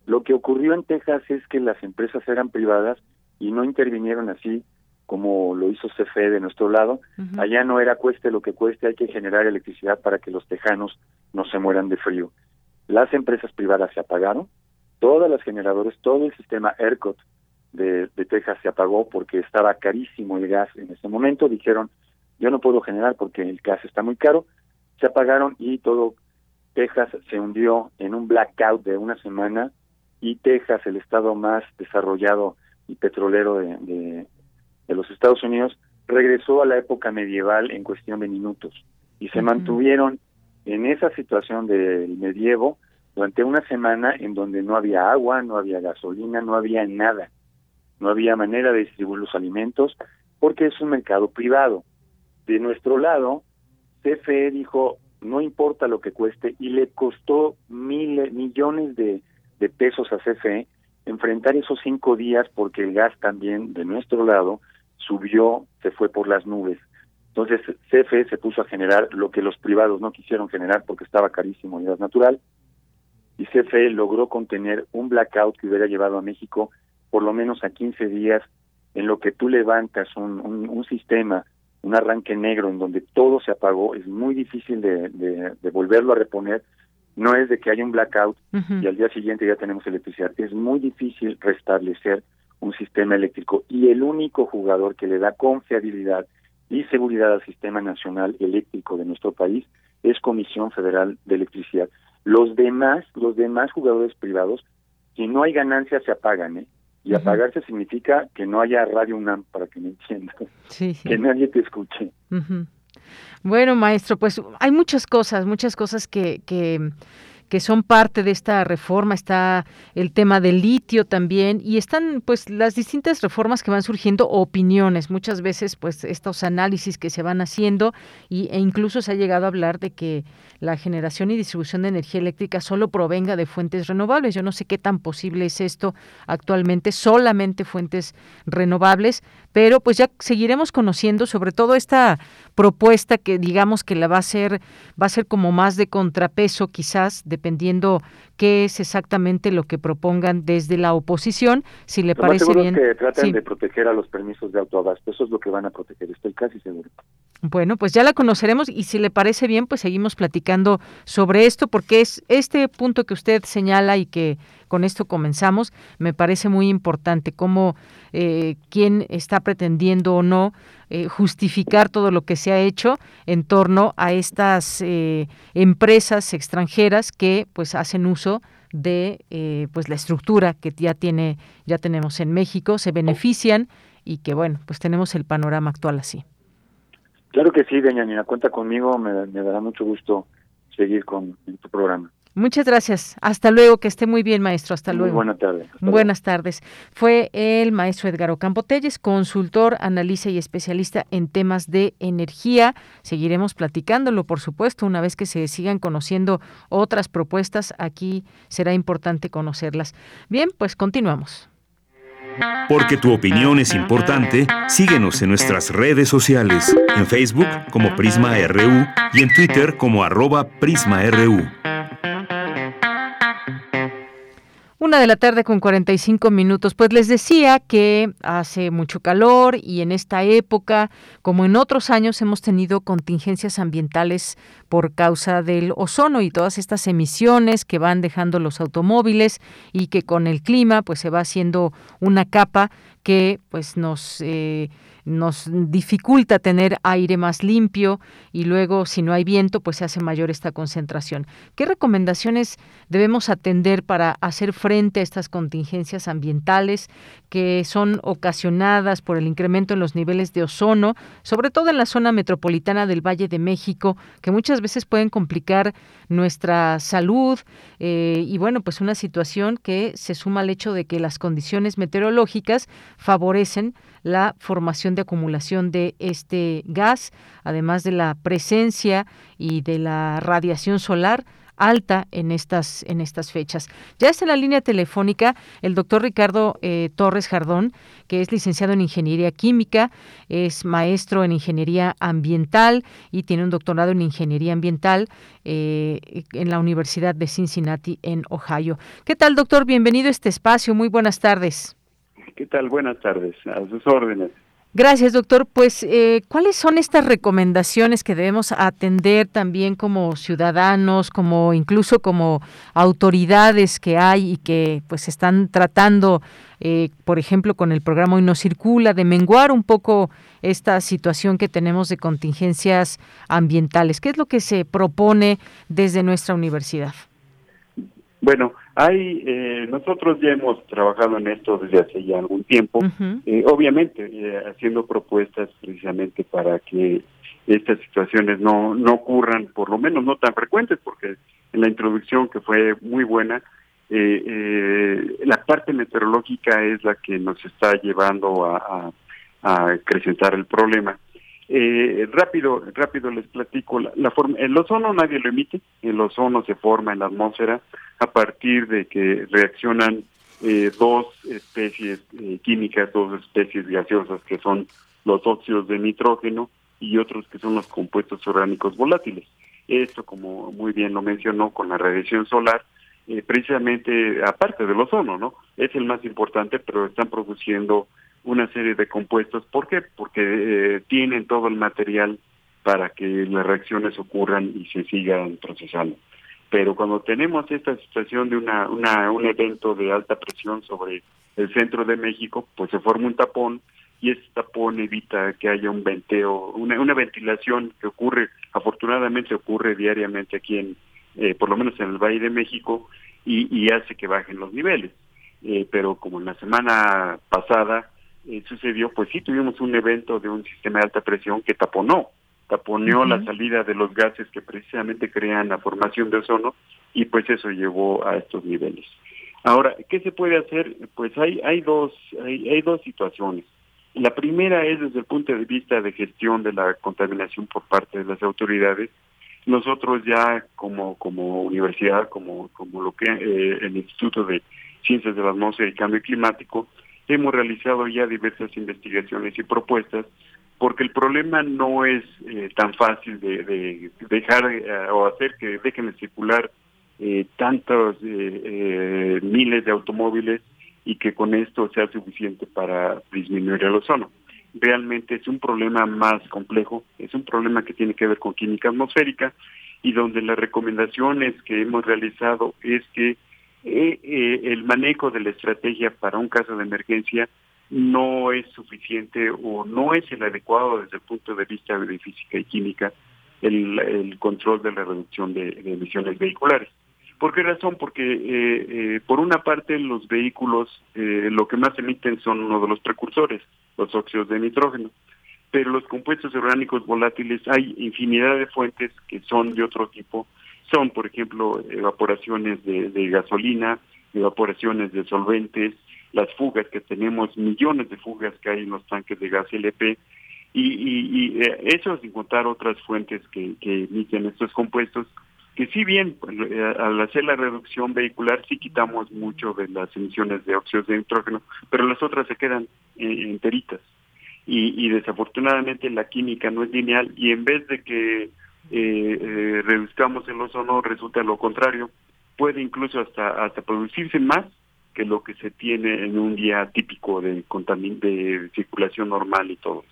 Lo que ocurrió en Texas es que las empresas eran privadas y no intervinieron así como lo hizo CFE de nuestro lado. Allá no era cueste lo que cueste, hay que generar electricidad para que los tejanos no se mueran de frío. Las empresas privadas se apagaron, todas las generadores, todo el sistema ERCOT de, de Texas se apagó porque estaba carísimo el gas en ese momento. Dijeron, yo no puedo generar porque el gas está muy caro. Se apagaron y todo Texas se hundió en un blackout de una semana y Texas, el estado más desarrollado y petrolero de, de los Estados Unidos regresó a la época medieval en cuestión de minutos y se mantuvieron en esa situación del medievo durante una semana en donde no había agua, no había gasolina, no había nada, no había manera de distribuir los alimentos porque es un mercado privado. De nuestro lado, CFE dijo no importa lo que cueste y le costó mil millones de, de pesos a CFE enfrentar esos cinco días porque el gas también de nuestro lado subió, se fue por las nubes. Entonces CFE se puso a generar lo que los privados no quisieron generar porque estaba carísimo y gas natural. Y CFE logró contener un blackout que hubiera llevado a México por lo menos a 15 días en lo que tú levantas un, un, sistema, un arranque negro en donde todo se apagó, es muy difícil de, de, volverlo a reponer. No es de que haya un blackout y al día siguiente ya tenemos electricidad. Es muy difícil restablecer un sistema eléctrico y el único jugador que le da confiabilidad y seguridad al sistema nacional eléctrico de nuestro país es Comisión Federal de Electricidad. Los demás, los demás jugadores privados, si no hay ganancias se apagan, ¿eh? Y apagarse significa que no haya radio UNAM, para que me entiendan, que nadie te escuche. Bueno, maestro, pues hay muchas cosas, muchas cosas que, que que son parte de esta reforma. Está el tema del litio también y están pues las distintas reformas que van surgiendo, opiniones. Muchas veces pues estos análisis que se van haciendo y, e incluso se ha llegado a hablar de que la generación y distribución de energía eléctrica solo provenga de fuentes renovables. Yo no sé qué tan posible es esto actualmente, solamente fuentes renovables, pero pues ya seguiremos conociendo sobre todo esta propuesta que digamos que la va a ser va a ser como más de contrapeso quizás dependiendo qué es exactamente lo que propongan desde la oposición si le parece bien. que tratan de proteger a los permisos de autoabasto. Eso es lo que van a proteger estoy casi seguro. Bueno pues ya la conoceremos y si le parece bien pues seguimos platicando sobre esto porque es este punto que usted señala y que con esto comenzamos, me parece muy importante cómo eh, quién está pretendiendo o no eh, justificar todo lo que se ha hecho en torno a estas eh, empresas extranjeras que pues hacen uso de eh, pues la estructura que ya tiene ya tenemos en México se benefician y que bueno pues tenemos el panorama actual así. Claro que sí doña cuenta conmigo me, me dará mucho gusto seguir con tu programa Muchas gracias. Hasta luego. Que esté muy bien, maestro. Hasta luego. Buenas tardes. Buenas tardes. Fue el maestro Edgar Ocampo Telles, consultor, analista y especialista en temas de energía. Seguiremos platicándolo, por supuesto, una vez que se sigan conociendo otras propuestas. Aquí será importante conocerlas. Bien, pues continuamos. Porque tu opinión es importante, síguenos en nuestras redes sociales, en Facebook como Prisma RU y en Twitter como arroba PrismaRU. Una de la tarde con 45 minutos. Pues les decía que hace mucho calor y en esta época, como en otros años, hemos tenido contingencias ambientales por causa del ozono y todas estas emisiones que van dejando los automóviles y que con el clima pues se va haciendo una capa que pues nos eh, nos dificulta tener aire más limpio y luego si no hay viento pues se hace mayor esta concentración. ¿Qué recomendaciones debemos atender para hacer frente a estas contingencias ambientales que son ocasionadas por el incremento en los niveles de ozono, sobre todo en la zona metropolitana del Valle de México, que muchas veces pueden complicar nuestra salud eh, y bueno pues una situación que se suma al hecho de que las condiciones meteorológicas favorecen la formación de acumulación de este gas, además de la presencia y de la radiación solar alta en estas en estas fechas. Ya está en la línea telefónica el doctor Ricardo eh, Torres Jardón, que es licenciado en Ingeniería Química, es maestro en Ingeniería Ambiental y tiene un doctorado en Ingeniería Ambiental eh, en la Universidad de Cincinnati, en Ohio. ¿Qué tal, doctor? Bienvenido a este espacio. Muy buenas tardes. ¿Qué tal? Buenas tardes. A sus órdenes. Gracias, doctor. Pues, eh, ¿cuáles son estas recomendaciones que debemos atender también como ciudadanos, como incluso como autoridades que hay y que pues están tratando, eh, por ejemplo, con el programa Hoy no circula, de menguar un poco esta situación que tenemos de contingencias ambientales? ¿Qué es lo que se propone desde nuestra universidad? Bueno, hay, eh, nosotros ya hemos trabajado en esto desde hace ya algún tiempo, eh, obviamente eh, haciendo propuestas precisamente para que estas situaciones no, no ocurran, por lo menos no tan frecuentes, porque en la introducción que fue muy buena, la parte meteorológica es la que nos está llevando a, a acrecentar el problema. Eh, rápido, rápido les platico. La, forma, el ozono nadie lo emite, el ozono se forma en la atmósfera a partir de que reaccionan eh, dos especies eh, químicas, dos especies gaseosas que son los óxidos de nitrógeno y otros que son los compuestos orgánicos volátiles. Esto, como muy bien lo mencionó, con la radiación solar, eh, precisamente aparte del ozono, ¿no? Es el más importante, pero están produciendo una serie de compuestos. ¿Por qué? Porque eh, tienen todo el material para que las reacciones ocurran y se sigan procesando. Pero cuando tenemos esta situación de una, una, un evento de alta presión sobre el centro de México, pues se forma un tapón y ese tapón evita que haya un venteo, una, una ventilación que ocurre, afortunadamente ocurre diariamente aquí en, eh, por lo menos en el Valle de México, y, y hace que bajen los niveles. Eh, pero como en la semana pasada eh, sucedió, pues sí tuvimos un evento de un sistema de alta presión que taponó, taponeó la salida de los gases que precisamente crean la formación de ozono y pues eso llevó a estos niveles. Ahora, ¿qué se puede hacer? Pues hay, hay, dos, hay, hay dos situaciones. La primera es desde el punto de vista de gestión de la contaminación por parte de las autoridades. Nosotros ya como, como universidad, como, como lo que eh, el Instituto de Ciencias de la Atmósfera y Cambio Climático, hemos realizado ya diversas investigaciones y propuestas porque el problema no es eh, tan fácil de, dejar eh, o hacer que dejen de circular eh, tantos miles de automóviles y que con esto sea suficiente para disminuir el ozono. Realmente es un problema más complejo, es un problema que tiene que ver con química atmosférica y donde las recomendaciones que hemos realizado es que el manejo de la estrategia para un caso de emergencia no es suficiente o no es el adecuado desde el punto de vista de física y química el, control de la reducción de, emisiones vehiculares. ¿Por qué razón? Porque eh, eh, por una parte los vehículos eh, lo que más emiten son uno de los precursores, los óxidos de nitrógeno, pero los compuestos orgánicos volátiles hay infinidad de fuentes que son de otro tipo, son por ejemplo evaporaciones de gasolina, evaporaciones de solventes, las fugas que tenemos, millones de fugas que hay en los tanques de gas LP, y, y, eh, eso sin contar otras fuentes que, emiten estos compuestos, que si bien eh, al hacer la reducción vehicular sí quitamos mucho de las emisiones de óxidos de nitrógeno, pero las otras se quedan eh, enteritas. Y, desafortunadamente la química no es lineal y en vez de que reduzcamos el ozono resulta lo contrario, puede incluso hasta, hasta producirse más que lo que se tiene en un día típico de, de circulación normal y todo.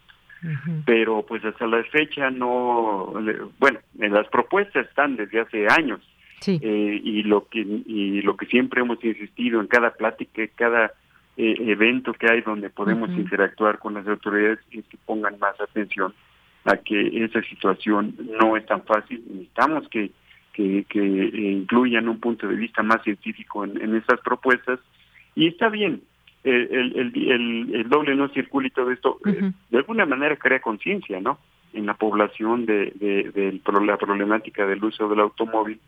Pero pues hasta la fecha no, bueno, en las propuestas están desde hace años. Eh, y lo que y lo que siempre hemos insistido en cada plática, cada eh, evento que hay donde podemos interactuar con las autoridades es que pongan más atención a que esa situación no es tan fácil. Necesitamos que que, que incluyan un punto de vista más científico en, en estas propuestas y está bien, el, el, el, doble no circula y todo esto, eh, de alguna manera crea conciencia, ¿no? En la población de, de, la problemática del uso del automóvil.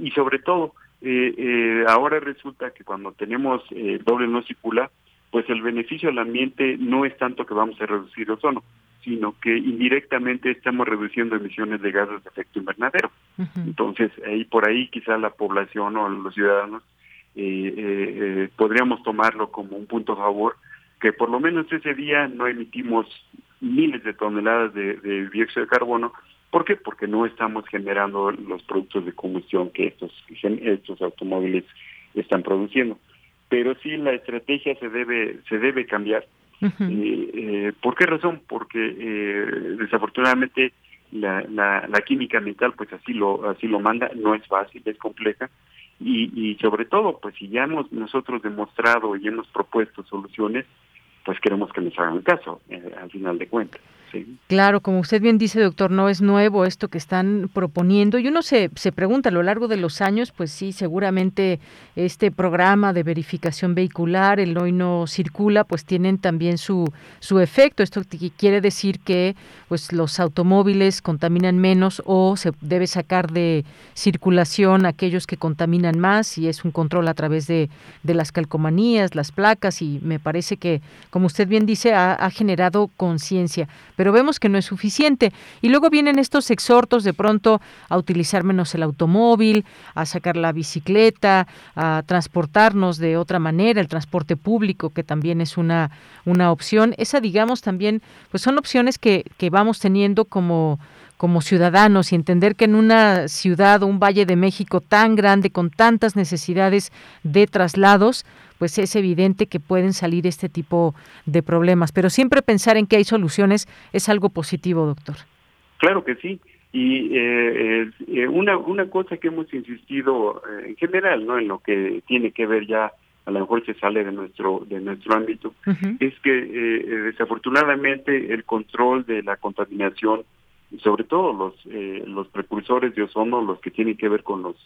Y sobre todo, eh, eh, ahora resulta que cuando tenemos el doble no circula, pues el beneficio al ambiente no es tanto que vamos a reducir ozono, sino que indirectamente estamos reduciendo emisiones de gases de efecto invernadero. Entonces, ahí por ahí quizá la población o los ciudadanos eh, eh, podríamos tomarlo como un punto a favor, que por lo menos ese día no emitimos miles de toneladas de, dióxido de carbono. ¿Por qué? Porque no estamos generando los productos de combustión que estos, estos automóviles están produciendo. Pero sí la estrategia se debe, se debe cambiar. Eh, ¿Por qué razón? Porque eh, desafortunadamente la, la, la, química ambiental pues así lo así lo manda no es fácil es compleja y, sobre todo, pues si ya hemos nosotros demostrado y hemos propuesto soluciones, pues queremos que nos hagan caso, eh, al final de cuentas. Claro, como usted bien dice, doctor, no es nuevo esto que están proponiendo. Y uno se, se pregunta a lo largo de los años, pues sí, seguramente este programa de verificación vehicular, el hoy no circula, pues tienen también su, su efecto. Esto quiere decir que pues los automóviles contaminan menos o se debe sacar de circulación aquellos que contaminan más y es un control a través de, de las calcomanías, las placas y me parece que, como usted bien dice, ha, generado conciencia pero vemos que no es suficiente. Y luego vienen estos exhortos de pronto a utilizar menos el automóvil, a sacar la bicicleta, a transportarnos de otra manera, el transporte público, que también es una, una opción. Esa, digamos, también, pues son opciones que, que vamos teniendo como como ciudadanos y entender que en una ciudad o un valle de México tan grande, con tantas necesidades de traslados, pues es evidente que pueden salir este tipo de problemas. Pero siempre pensar en que hay soluciones es algo positivo, doctor. Claro que sí. Y eh, eh, una, una cosa que hemos insistido eh, en general, ¿no? En lo que tiene que ver ya a lo mejor se sale de nuestro de nuestro ámbito es que desafortunadamente el control de la contaminación y sobre todo los los precursores de ozono los que tienen que ver con los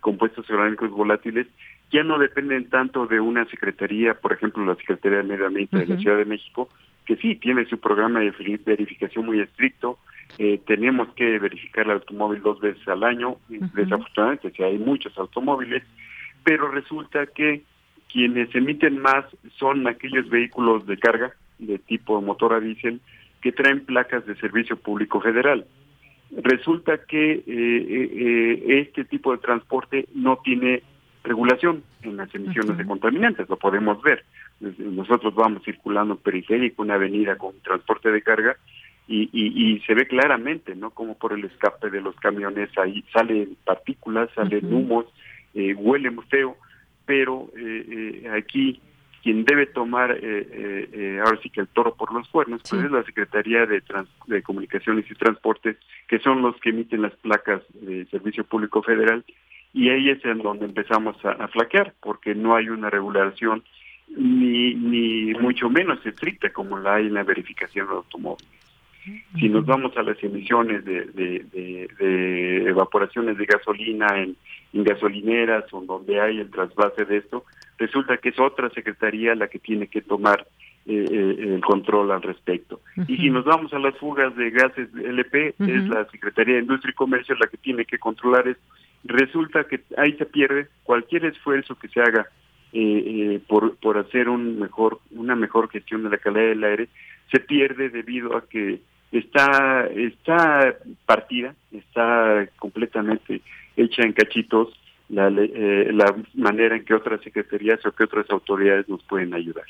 compuestos orgánicos volátiles ya no dependen tanto de una secretaría, por ejemplo, la Secretaría de Medio Ambiente de la Ciudad de México, que sí tiene su programa de verificación muy estricto, eh, tenemos que verificar el automóvil dos veces al año, desafortunadamente, si hay muchos automóviles, pero resulta que quienes emiten más son aquellos vehículos de carga de tipo motor a diésel que traen placas de servicio público federal. Resulta que eh, eh, este tipo de transporte no tiene regulación en las emisiones de contaminantes, lo podemos ver. Nosotros vamos circulando periférico, una avenida con transporte de carga, y, y, se ve claramente, ¿no? Como por el escape de los camiones ahí salen partículas, salen humos, eh, huele muy feo, pero eh, eh, aquí quien debe tomar, eh, eh, ahora sí que el toro por los cuernos, pues es la Secretaría de, de Comunicaciones y Transportes, que son los que emiten las placas de Servicio Público Federal, y ahí es en donde empezamos a, a flaquear, porque no hay una regulación ni, ni mucho menos estricta como la hay en la verificación de automóviles. Si nos vamos a las emisiones de, de, evaporaciones de gasolina en, gasolineras o donde hay el trasvase de esto, resulta que es otra secretaría la que tiene que tomar eh, eh, el control al respecto. Y si nos vamos a las fugas de gases LP, es la Secretaría de Industria y Comercio la que tiene que controlar esto. Resulta que ahí se pierde cualquier esfuerzo que se haga eh, por, por hacer un mejor, una mejor gestión de la calidad del aire, se pierde debido a que está, está partida, está completamente hecha en cachitos la, eh, la manera en que otras secretarías o que otras autoridades nos pueden ayudar.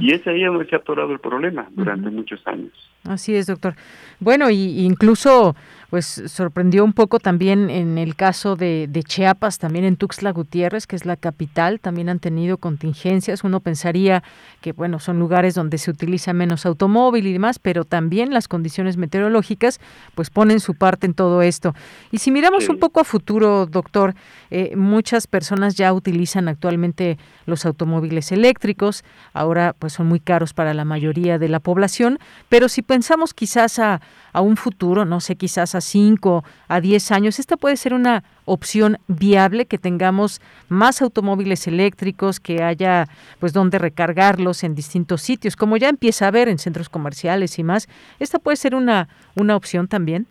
Y es ahí donde se ha atorado el problema durante muchos años. Así es, doctor. Bueno, y incluso pues sorprendió un poco también en el caso de, de, Chiapas, también en Tuxtla Gutiérrez, que es la capital, también han tenido contingencias. Uno pensaría que, bueno, son lugares donde se utiliza menos automóvil y demás, pero también las condiciones meteorológicas pues ponen su parte en todo esto. Y si miramos un poco a futuro, doctor, eh, muchas personas ya utilizan actualmente los automóviles eléctricos, ahora pues son muy caros para la mayoría de la población, pero si pensamos quizás a, a un futuro, no sé, quizás a 5, a 10 años, esta puede ser una opción viable que tengamos más automóviles eléctricos, que haya pues donde recargarlos en distintos sitios, como ya empieza a haber en centros comerciales y más. ¿Esta puede ser una, una opción también?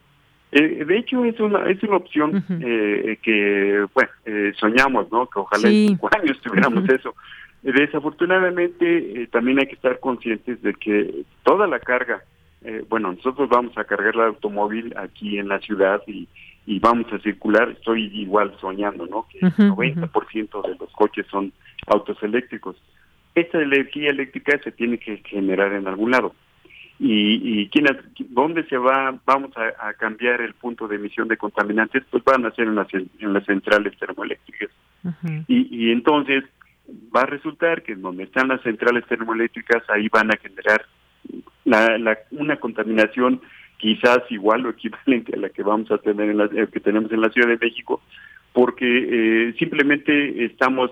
Eh, de hecho, es una, es una opción eh, que, bueno, eh, soñamos, ¿no? Que ojalá en cinco años tuviéramos eso. Desafortunadamente, también hay que estar conscientes de que toda la carga eh, bueno, nosotros vamos a cargar el automóvil aquí en la ciudad y, y vamos a circular, estoy igual soñando, ¿no? Que el 90% de los coches son autos eléctricos. Esta energía eléctrica se tiene que generar en algún lado. ¿Y, y quién, dónde se va? Vamos a, cambiar el punto de emisión de contaminantes, pues van a ser en las, en las centrales termoeléctricas. y, y entonces va a resultar que donde están las centrales termoeléctricas, ahí van a generar la, una contaminación quizás igual o equivalente a la que vamos a tener en la, eh, que tenemos en la Ciudad de México, porque eh, simplemente estamos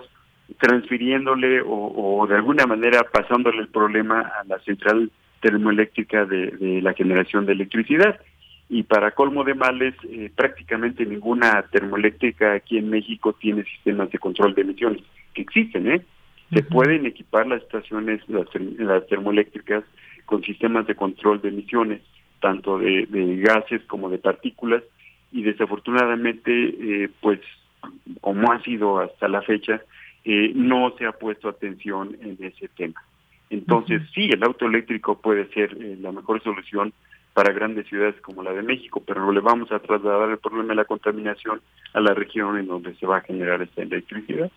transfiriéndole o, de alguna manera pasándole el problema a la central termoeléctrica de, la generación de electricidad. Y para colmo de males, eh, prácticamente ninguna termoeléctrica aquí en México tiene sistemas de control de emisiones, que existen, ¿eh? Se pueden equipar las estaciones, las termoeléctricas, con sistemas de control de emisiones, tanto de, gases como de partículas, y desafortunadamente, eh, pues como ha sido hasta la fecha, eh, no se ha puesto atención en ese tema. Entonces, sí, el auto eléctrico puede ser eh, la mejor solución para grandes ciudades como la de México, pero le vamos a trasladar el problema de la contaminación a la región en donde se va a generar esta electricidad.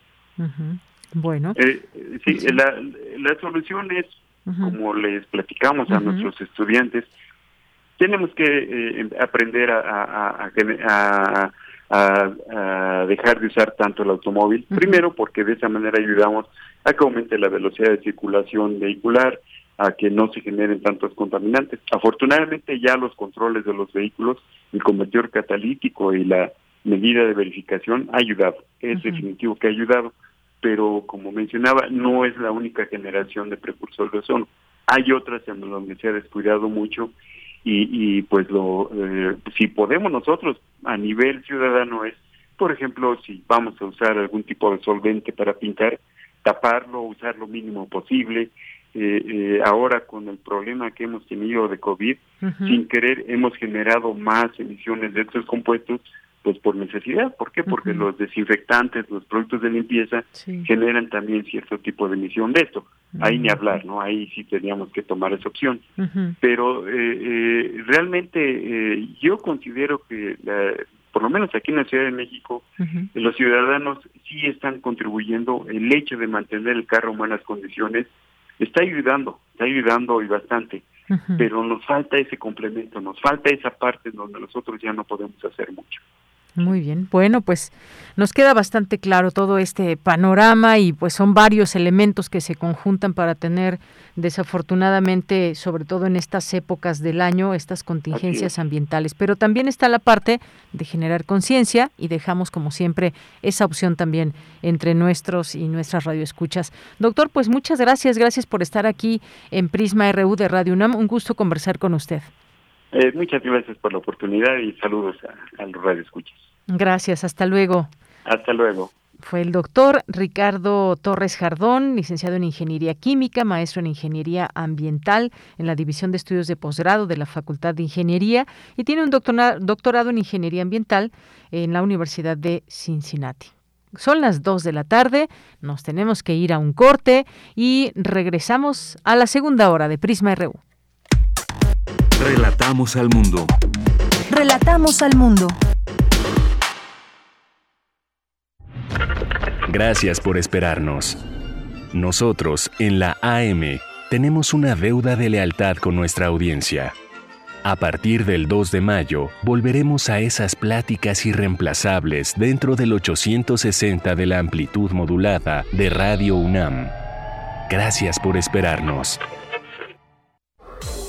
Bueno. sí, La, la solución es como les platicamos a nuestros estudiantes, tenemos que eh, aprender a, a, dejar de usar tanto el automóvil. Primero, porque de esa manera ayudamos a que aumente la velocidad de circulación vehicular, a que no se generen tantos contaminantes. Afortunadamente ya los controles de los vehículos, el convertidor catalítico y la medida de verificación ha ayudado. Es definitivo que ha ayudado pero como mencionaba, no es la única generación de precursor de ozono. Hay otras en donde se ha descuidado mucho y, pues lo eh, si podemos nosotros a nivel ciudadano es, por ejemplo, si vamos a usar algún tipo de solvente para pintar, taparlo, usar lo mínimo posible, eh, eh, ahora con el problema que hemos tenido de COVID, sin querer hemos generado más emisiones de estos compuestos, pues por necesidad. ¿Por qué? Porque los desinfectantes, los productos de limpieza generan también cierto tipo de emisión de esto. Ahí ni hablar, ¿no? Ahí sí teníamos que tomar esa opción. Pero eh, realmente yo considero que por lo menos aquí en la Ciudad de México, los ciudadanos sí están contribuyendo. El hecho de mantener el carro en buenas condiciones está ayudando, está ayudando y bastante. Pero nos falta ese complemento, nos falta esa parte donde nosotros ya no podemos hacer mucho. Muy bien. Bueno, pues nos queda bastante claro todo este panorama y pues son varios elementos que se conjuntan para tener desafortunadamente, sobre todo en estas épocas del año, estas contingencias ambientales. Pero también está la parte de generar conciencia y dejamos como siempre esa opción también entre nuestros y nuestras radioescuchas. Doctor, pues muchas gracias, gracias por estar aquí en Prisma RU de Radio UNAM. Un gusto conversar con usted. Eh, muchas gracias por la oportunidad y saludos a, a los radioescuchas. Gracias, hasta luego. Hasta luego. Fue el doctor Ricardo Torres Jardón, licenciado en Ingeniería Química, maestro en Ingeniería Ambiental en la División de Estudios de Posgrado de la Facultad de Ingeniería y tiene un doctorado en Ingeniería Ambiental en la Universidad de Cincinnati. Son las 2 de la tarde, nos tenemos que ir a un corte y regresamos a la segunda hora de Prisma RU. Relatamos al mundo. Relatamos al mundo. Gracias por esperarnos. Nosotros, en la AM, tenemos una deuda de lealtad con nuestra audiencia. A partir del 2 de mayo, volveremos a esas pláticas irreemplazables dentro del 860 de la amplitud modulada de Radio UNAM. Gracias por esperarnos.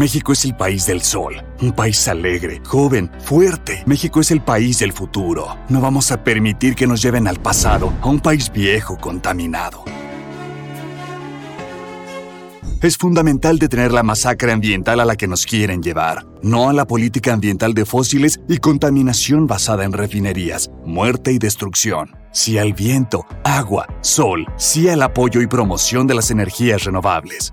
México es el país del sol, un país alegre, joven, fuerte. México es el país del futuro. No vamos a permitir que nos lleven al pasado, a un país viejo, contaminado. Es fundamental detener la masacre ambiental a la que nos quieren llevar, no a la política ambiental de fósiles y contaminación basada en refinerías, muerte y destrucción. Sí al viento, agua, sol, sí al apoyo y promoción de las energías renovables.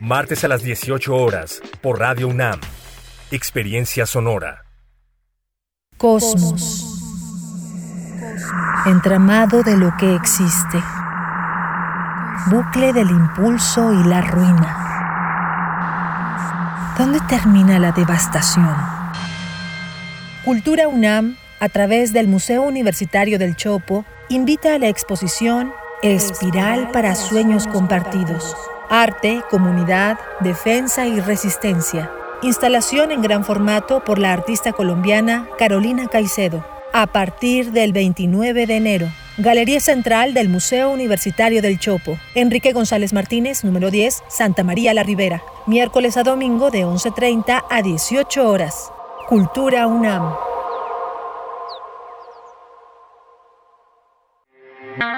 martes a las 18 horas, por Radio UNAM. Experiencia Sonora. Cosmos. Entramado de lo que existe. Bucle del impulso y la ruina. ¿Dónde termina la devastación? Cultura UNAM, a través del Museo Universitario del Chopo, invita a la exposición Espiral para Sueños Compartidos Arte, Comunidad, Defensa y Resistencia. Instalación en gran formato por la artista colombiana Carolina Caicedo. A partir del 29 de enero. Galería Central del Museo Universitario del Chopo. Enrique González Martínez, número 10, Santa María la Ribera. Miércoles a domingo de 11.30 a 18 horas. Cultura UNAM.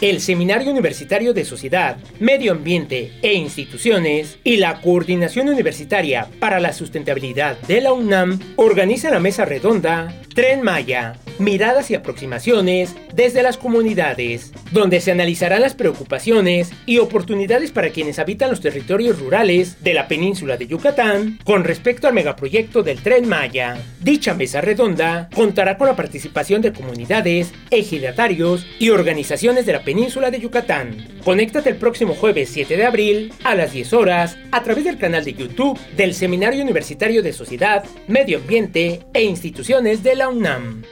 El Seminario Universitario de Sociedad, Medio Ambiente e Instituciones y la Coordinación Universitaria para la Sustentabilidad de la UNAM organiza la mesa redonda Tren Maya, Miradas y aproximaciones desde las comunidades, donde se analizarán las preocupaciones y oportunidades para quienes habitan los territorios rurales de la península de Yucatán con respecto al megaproyecto del Tren Maya. Dicha mesa redonda contará con la participación de comunidades, ejidatarios y organizaciones de la península de Yucatán. Conéctate el próximo jueves 7 de abril a las 10 horas a través del canal de YouTube del Seminario Universitario de Sociedad, Medio Ambiente e Instituciones de la UNAM.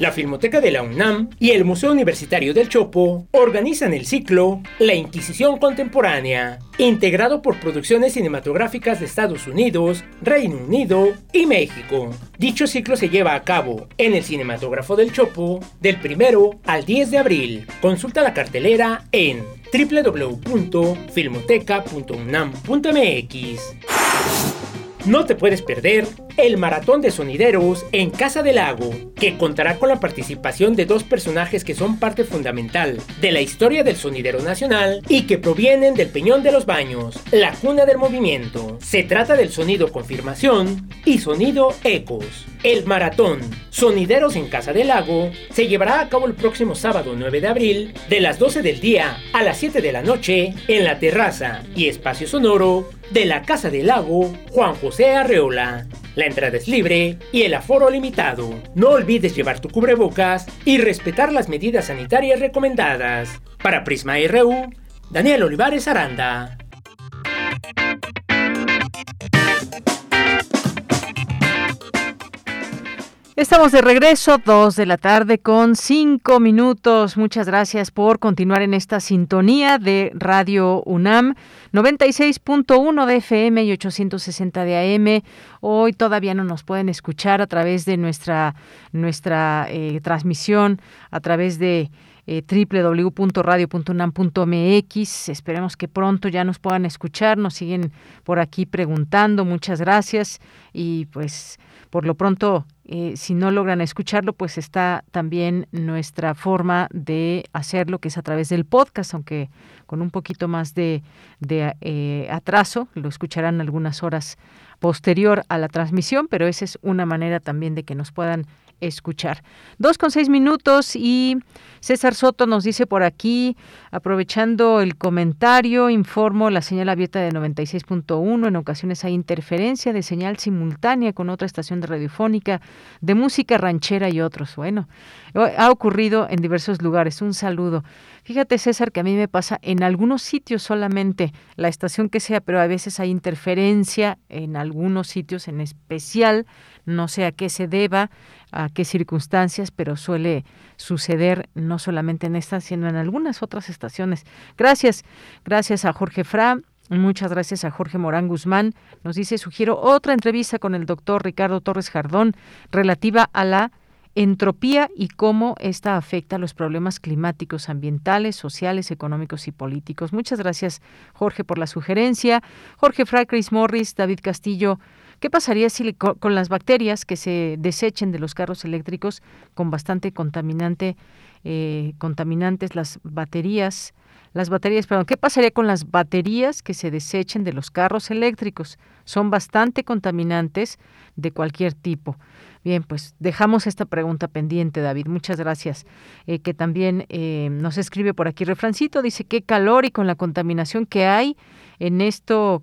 La Filmoteca de la UNAM y el Museo Universitario del Chopo organizan el ciclo La Inquisición Contemporánea, integrado por producciones cinematográficas de Estados Unidos, Reino Unido y México. Dicho ciclo se lleva a cabo en el Cinematógrafo del Chopo del 1 al 10 de abril. Consulta la cartelera en www.filmoteca.unam.mx. No te puedes perder el Maratón de Sonideros en Casa del Lago, que contará con la participación de dos personajes que son parte fundamental de la historia del sonidero nacional y que provienen del Peñón de los Baños, la cuna del movimiento. Se trata del sonido confirmación y sonido ecos. El maratón Sonideros en Casa del Lago se llevará a cabo el próximo sábado 9 de abril de las 12 del día a las 7 de la noche en la terraza y espacio sonoro de la Casa del Lago Juan José Arreola. La entrada es libre y el aforo limitado. No olvides llevar tu cubrebocas y respetar las medidas sanitarias recomendadas. Para Prisma RU, Daniel Olivares Aranda. Estamos de regreso, dos de la tarde con cinco minutos. Muchas gracias por continuar en esta sintonía de Radio UNAM, 96.1 de FM y 860 de AM. Hoy todavía no nos pueden escuchar a través de nuestra, nuestra eh, transmisión, a través de eh, www.radio.unam.mx. Esperemos que pronto ya nos puedan escuchar. Nos siguen por aquí preguntando. Muchas gracias. Y pues por lo pronto eh, si no logran escucharlo, pues está también nuestra forma de hacerlo, que es a través del podcast, aunque con un poquito más de, eh, atraso, lo escucharán algunas horas posterior a la transmisión, pero esa es una manera también de que nos puedan escuchar. Dos con seis minutos y César Soto nos dice por aquí, aprovechando el comentario, informo la señal abierta de 96.1, en ocasiones hay interferencia de señal simultánea con otra estación de radiofónica, de música ranchera y otros. Bueno, ha ocurrido en diversos lugares. Un saludo. Fíjate, César, que a mí me pasa en algunos sitios solamente, la estación que sea, pero a veces hay interferencia en algunos sitios en especial, no sé a qué se deba, a qué circunstancias, pero suele suceder no solamente en esta, sino en algunas otras estaciones. Gracias, gracias a Jorge Fra. Muchas gracias a Jorge Morán Guzmán. Nos dice, sugiero otra entrevista con el doctor Ricardo Torres Jardón relativa a la entropía y cómo esta afecta los problemas climáticos, ambientales, sociales, económicos y políticos. Muchas gracias, Jorge, por la sugerencia. Jorge Fra, Chris Morris, David Castillo, ¿Qué pasaría si con las bacterias que se desechen de los carros eléctricos con bastante contaminante, eh, contaminantes las baterías? Las baterías, perdón, ¿qué pasaría con las baterías que se desechen de los carros eléctricos? Son bastante contaminantes de cualquier tipo. Bien, pues dejamos esta pregunta pendiente, David. Muchas gracias. Eh, que también eh, nos escribe por aquí refrancito, dice qué calor y con la contaminación que hay en esto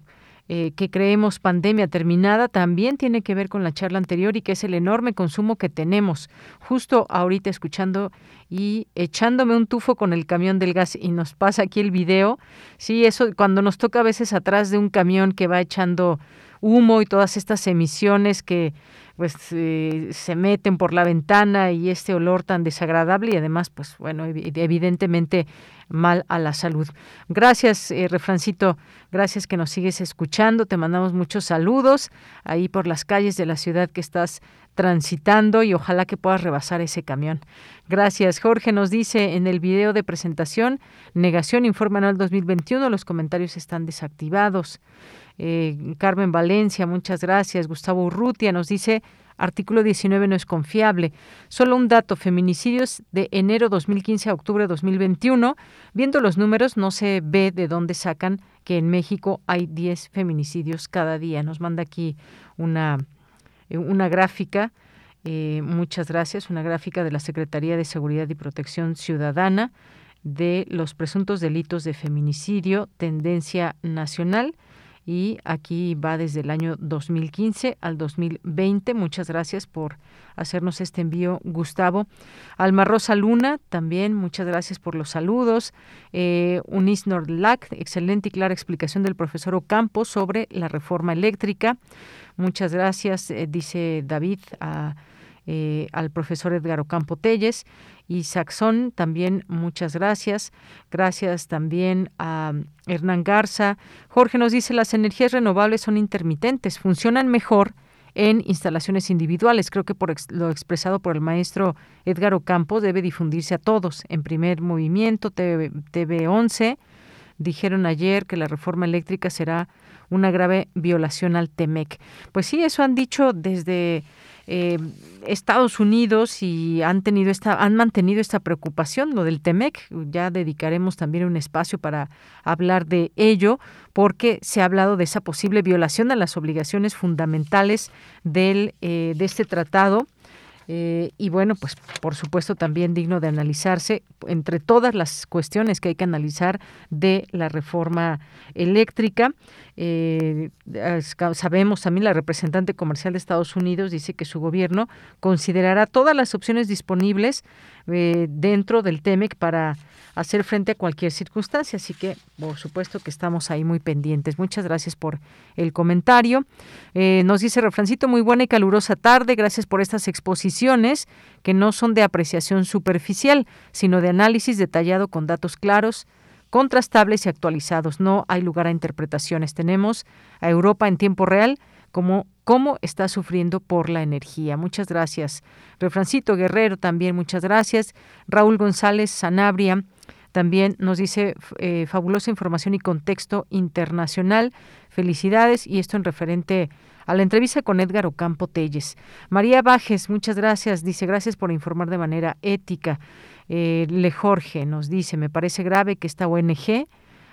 eh, que creemos pandemia terminada también tiene que ver con la charla anterior y que es el enorme consumo que tenemos. Justo ahorita escuchando y echándome un tufo con el camión del gas y nos pasa aquí el video. Sí, eso cuando nos toca a veces atrás de un camión que va echando humo y todas estas emisiones que pues eh, se meten por la ventana y este olor tan desagradable y además pues bueno evidentemente mal a la salud. Gracias eh, refrancito, gracias que nos sigues escuchando, te mandamos muchos saludos ahí por las calles de la ciudad que estás transitando y ojalá que puedas rebasar ese camión. Gracias. Jorge nos dice en el video de presentación, negación informe anual 2021, los comentarios están desactivados. Eh, Carmen Valencia, muchas gracias. Gustavo Urrutia nos dice, artículo 19 no es confiable. Solo un dato, feminicidios de enero 2015 a octubre 2021. Viendo los números, no se ve de dónde sacan que en México hay 10 feminicidios cada día. Nos manda aquí una, una gráfica Eh, muchas gracias. Una gráfica de la Secretaría de Seguridad y Protección Ciudadana de los presuntos delitos de feminicidio, tendencia nacional y aquí va desde el año 2015 al 2020. Muchas gracias por hacernos este envío, Gustavo. Alma Rosa Luna, también muchas gracias por los saludos. Eh, Unis Nordlac, excelente y clara explicación del profesor Ocampo sobre la reforma eléctrica. Muchas gracias, eh, dice David eh, al profesor Edgar Ocampo Telles y Saxón, también muchas gracias. Gracias también a Hernán Garza. Jorge nos dice, las energías renovables son intermitentes, funcionan mejor en instalaciones individuales. Creo que por lo expresado por el maestro Edgar Ocampo debe difundirse a todos. En primer movimiento, TV, TV 11, dijeron ayer que la reforma eléctrica será una grave violación al TEMEC. Pues sí, eso han dicho desde eh, Estados Unidos y han tenido esta, han mantenido esta preocupación, lo del TEMEC. Ya dedicaremos también un espacio para hablar de ello, porque se ha hablado de esa posible violación a las obligaciones fundamentales del, eh, de este tratado eh, y bueno, pues por supuesto también digno de analizarse entre todas las cuestiones que hay que analizar de la reforma eléctrica. Eh, sabemos también la representante comercial de Estados Unidos dice que su gobierno considerará todas las opciones disponibles eh, dentro del TEMEC para hacer frente a cualquier circunstancia. Así que, por supuesto que estamos ahí muy pendientes. Muchas gracias por el comentario. Eh, nos dice Refrancito, muy buena y calurosa tarde. Gracias por estas exposiciones que no son de apreciación superficial, sino de análisis detallado con datos claros contrastables y actualizados. No hay lugar a interpretaciones. Tenemos a Europa en tiempo real como cómo está sufriendo por la energía. Muchas gracias. Refrancito Guerrero también, muchas gracias. Raúl González Sanabria también nos dice eh, fabulosa información y contexto internacional. Felicidades y esto en referente a la entrevista con Edgar Ocampo Telles. María Bajes, muchas gracias. Dice gracias por informar de manera ética. Eh, Le Jorge nos dice, me parece grave que esta ONG,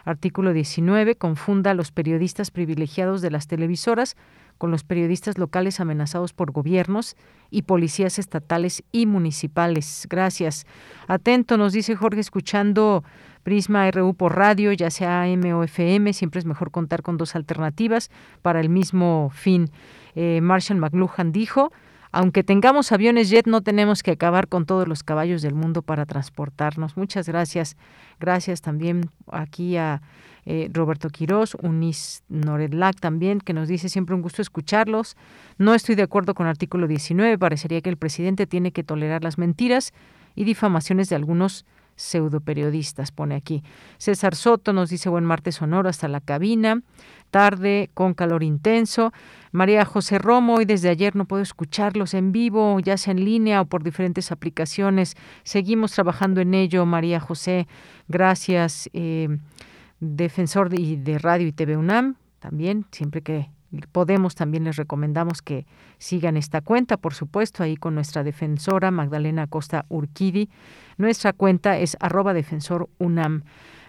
artículo 19, confunda a los periodistas privilegiados de las televisoras con los periodistas locales amenazados por gobiernos y policías estatales y municipales. Gracias. Atento, nos dice Jorge, escuchando Prisma RU por radio, ya sea AM o FM, siempre es mejor contar con dos alternativas para el mismo fin. Eh, Marshall McLuhan dijo, aunque tengamos aviones jet, no tenemos que acabar con todos los caballos del mundo para transportarnos. Muchas gracias. Gracias también aquí a eh, Roberto Quirós, Unis Noredlac también, que nos dice siempre un gusto escucharlos. No estoy de acuerdo con el artículo 19. Parecería que el presidente tiene que tolerar las mentiras y difamaciones de algunos pseudoperiodistas, pone aquí. César Soto nos dice buen martes sonoro hasta la cabina, tarde con calor intenso. María José Romo, hoy desde ayer no puedo escucharlos en vivo, ya sea en línea o por diferentes aplicaciones. Seguimos trabajando en ello, María José. Gracias, eh, defensor de, de Radio y TV UNAM, también, siempre que Podemos también les recomendamos que sigan esta cuenta, por supuesto, ahí con nuestra defensora Magdalena Costa Urquidi. Nuestra cuenta es arroba defensor UNAM.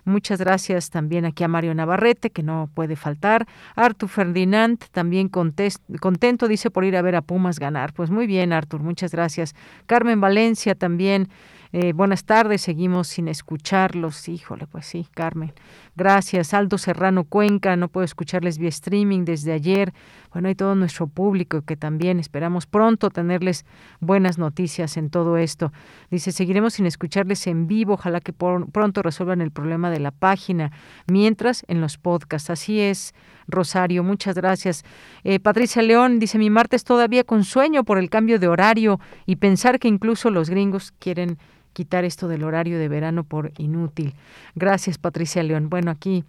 Muchas gracias también aquí a Mario Navarrete, que no puede faltar. Artur Ferdinand, también contento, dice, por ir a ver a Pumas ganar. Pues muy bien, Artur, muchas gracias. Carmen Valencia también. Eh, buenas tardes, seguimos sin escucharlos. Híjole, pues sí, Carmen. Gracias. Aldo Serrano Cuenca, no puedo escucharles vía streaming desde ayer. Bueno, y todo nuestro público que también esperamos pronto tenerles buenas noticias en todo esto. Dice, seguiremos sin escucharles en vivo. Ojalá que pronto resuelvan el problema de la página. Mientras, en los podcasts. Así es, Rosario. Muchas gracias. Eh, Patricia León dice, mi martes todavía con sueño por el cambio de horario y pensar que incluso los gringos quieren quitar esto del horario de verano por inútil. Gracias, Patricia León. Bueno, aquí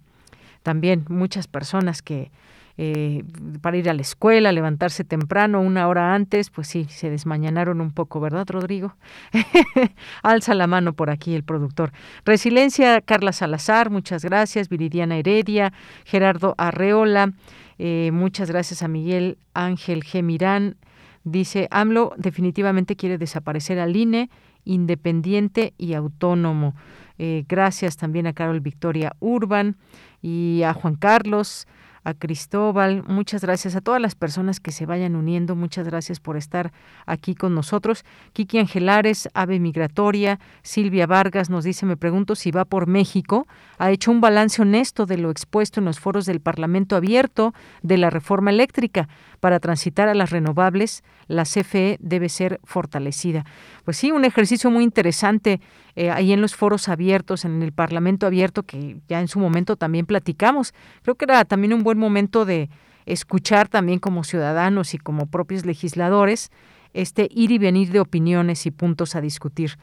también muchas personas que eh, para ir a la escuela, levantarse temprano, una hora antes, pues sí, se desmañanaron un poco, ¿verdad, Rodrigo? Alza la mano por aquí el productor. Resiliencia, Carla Salazar, muchas gracias. Viridiana Heredia, Gerardo Arreola, eh, muchas gracias a Miguel Ángel G. Mirán. Dice, AMLO definitivamente quiere desaparecer al INE independiente y autónomo. Eh, gracias también a Carol Victoria Urban y a Juan Carlos, a Cristóbal, muchas gracias a todas las personas que se vayan uniendo, muchas gracias por estar aquí con nosotros. Kiki Angelares, Ave Migratoria, Silvia Vargas nos dice, me pregunto si va por México, ha hecho un balance honesto de lo expuesto en los foros del Parlamento abierto de la reforma eléctrica. Para transitar a las renovables, la CFE debe ser fortalecida. Pues sí, un ejercicio muy interesante eh, ahí en los foros abiertos, en el Parlamento abierto, que ya en su momento también platicamos. Creo que era también un buen momento de escuchar también como ciudadanos y como propios legisladores este ir y venir de opiniones y puntos a discutir.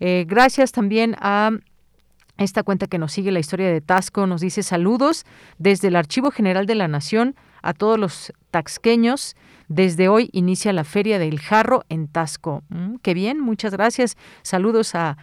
Eh, gracias también a esta cuenta que nos sigue la historia de Tasco, nos dice saludos desde el Archivo General de la Nación a todos los taxqueños. Desde hoy inicia la Feria del Jarro en Tasco. Mm, qué bien, muchas gracias. Saludos a,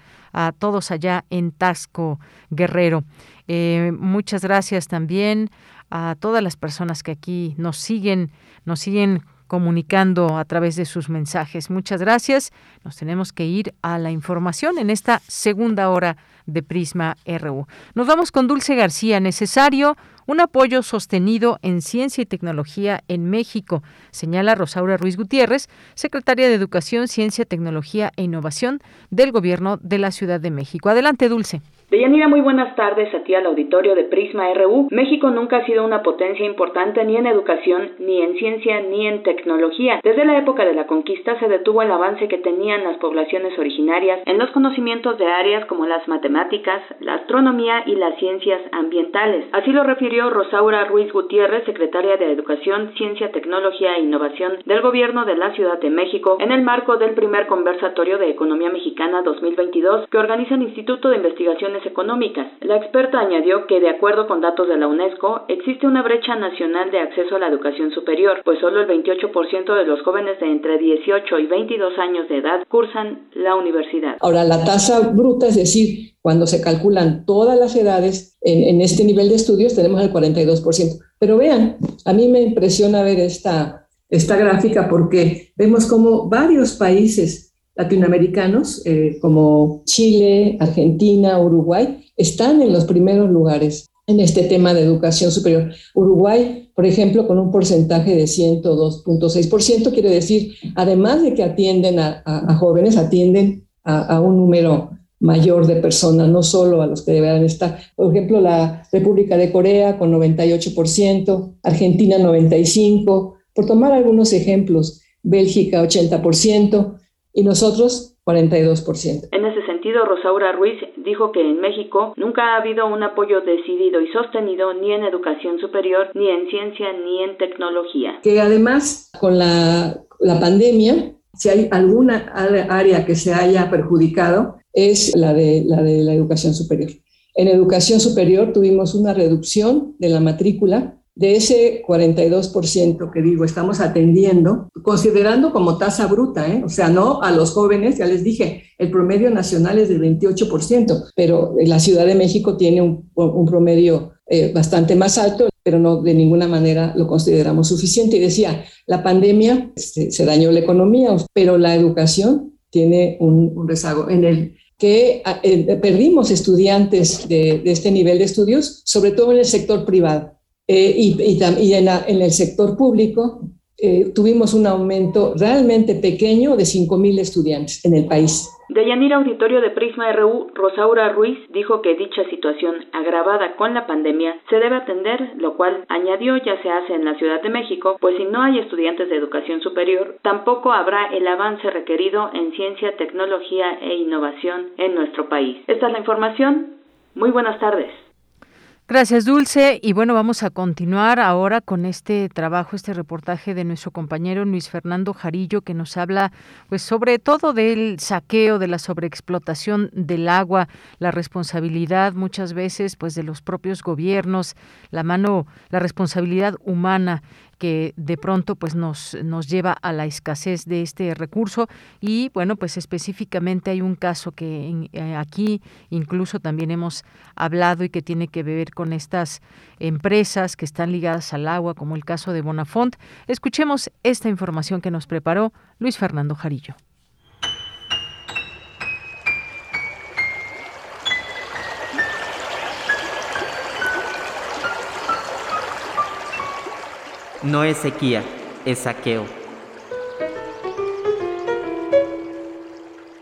todos allá en Tasco, Guerrero. Eh, muchas gracias también a todas las personas que aquí nos siguen, nos siguen comunicando a través de sus mensajes. Muchas gracias. Nos tenemos que ir a la información en esta segunda hora de Prisma RU. Nos vamos con Dulce García. Necesario un apoyo sostenido en ciencia y tecnología en México, señala Rosaura Ruiz Gutiérrez, secretaria de Educación, Ciencia, Tecnología e Innovación del Gobierno de la Ciudad de México. Adelante, Dulce. Deyanira, muy buenas tardes a ti al auditorio de Prisma RU. México nunca ha sido una potencia importante ni en educación, ni en ciencia, ni en tecnología. Desde la época de la conquista se detuvo el avance que tenían las poblaciones originarias en los conocimientos de áreas como las matemáticas, la astronomía y las ciencias ambientales. Así lo refirió Rosaura Ruiz Gutiérrez, secretaria de Educación, Ciencia, Tecnología e Innovación del Gobierno de la Ciudad de México, en el marco del primer conversatorio de Economía Mexicana 2022 que organiza el Instituto de Investigación económicas. La experta añadió que, de acuerdo con datos de la UNESCO, existe una brecha nacional de acceso a la educación superior, pues solo el 28% de los jóvenes de entre 18 y 22 años de edad cursan la universidad. Ahora, la tasa bruta, es decir, cuando se calculan todas las edades en, este nivel de estudios, tenemos el 42%. Pero vean, a mí me impresiona ver esta, esta gráfica porque vemos como varios países latinoamericanos eh, como Chile, Argentina, Uruguay, están en los primeros lugares en este tema de educación superior. Uruguay, por ejemplo, con un porcentaje de 102.6%, quiere decir, además de que atienden a, jóvenes, atienden a, un número mayor de personas, no solo a los que deberán estar. Por ejemplo, la República de Corea con 98%, Argentina 95%, por tomar algunos ejemplos, Bélgica 80%, y nosotros 42%. En ese sentido, Rosaura Ruiz dijo que en México nunca ha habido un apoyo decidido y sostenido ni en educación superior, ni en ciencia, ni en tecnología. Que además, con la, la pandemia, si hay alguna área que se haya perjudicado, es la de, la de la educación superior. En educación superior tuvimos una reducción de la matrícula de ese 42% que digo, estamos atendiendo, considerando como tasa bruta, ¿eh? o sea, no a los jóvenes, ya les dije, el promedio nacional es del 28%, pero la Ciudad de México tiene un, promedio eh, bastante más alto, pero no de ninguna manera lo consideramos suficiente. Y decía, la pandemia este, se, dañó la economía, pero la educación tiene un, rezago en el que eh, perdimos estudiantes de este nivel de estudios, sobre todo en el sector privado. Eh, y, y, en, el sector público eh, tuvimos un aumento realmente pequeño de 5.000 estudiantes en el país. De Yanira Auditorio de Prisma RU, Rosaura Ruiz dijo que dicha situación agravada con la pandemia se debe atender, lo cual añadió ya se hace en la Ciudad de México, pues si no hay estudiantes de educación superior, tampoco habrá el avance requerido en ciencia, tecnología e innovación en nuestro país. Esta es la información. Muy buenas tardes. Gracias, Dulce. Y bueno, vamos a continuar ahora con este trabajo, este reportaje de nuestro compañero Luis Fernando Jarillo, que nos habla, pues, sobre todo del saqueo, de la sobreexplotación del agua, la responsabilidad muchas veces, pues, de los propios gobiernos, la mano, la responsabilidad humana que de pronto pues nos, nos lleva a la escasez de este recurso y bueno pues específicamente hay un caso que eh, aquí incluso también hemos hablado y que tiene que ver con estas empresas que están ligadas al agua como el caso de Bonafont. Escuchemos esta información que nos preparó Luis Fernando Jarillo. No es sequía, es saqueo.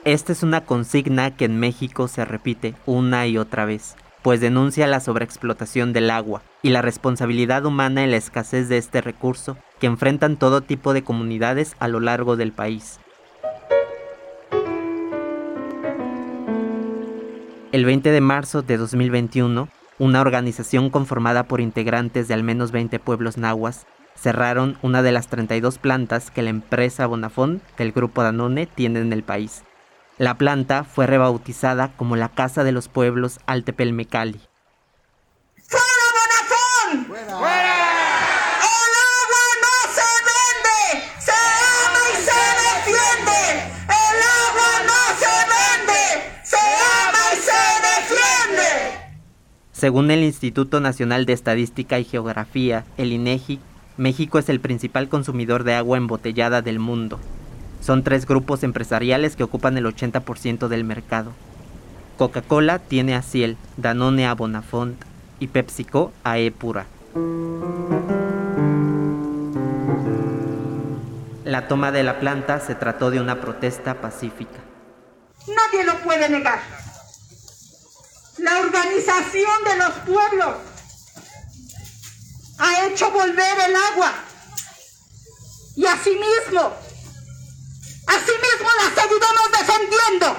Esta es una consigna que en México se repite una y otra vez, pues denuncia la sobreexplotación del agua y la responsabilidad humana en la escasez de este recurso que enfrentan todo tipo de comunidades a lo largo del país. El 20 de marzo de 2021, una organización conformada por integrantes de al menos 20 pueblos nahuas cerraron una de las 32 plantas que la empresa Bonafón del grupo Danone tiene en el país. La planta fue rebautizada como la Casa de los Pueblos Altepelmecali. ¡Fuera Bonafón! ¡Fuera! ¡El agua no se vende! ¡Se ama y se defiende! ¡El agua no se vende! ¡Se ama y se defiende! Según el Instituto Nacional de Estadística y Geografía, el INEGI, México es el principal consumidor de agua embotellada del mundo. Son tres grupos empresariales que ocupan el 80% del mercado. Coca-Cola tiene a Ciel, Danone a Bonafont y PepsiCo a Epura. La toma de la planta se trató de una protesta pacífica. Nadie lo puede negar. La organización de los pueblos ha hecho volver el agua. Y asimismo, asimismo la seguiremos defendiendo.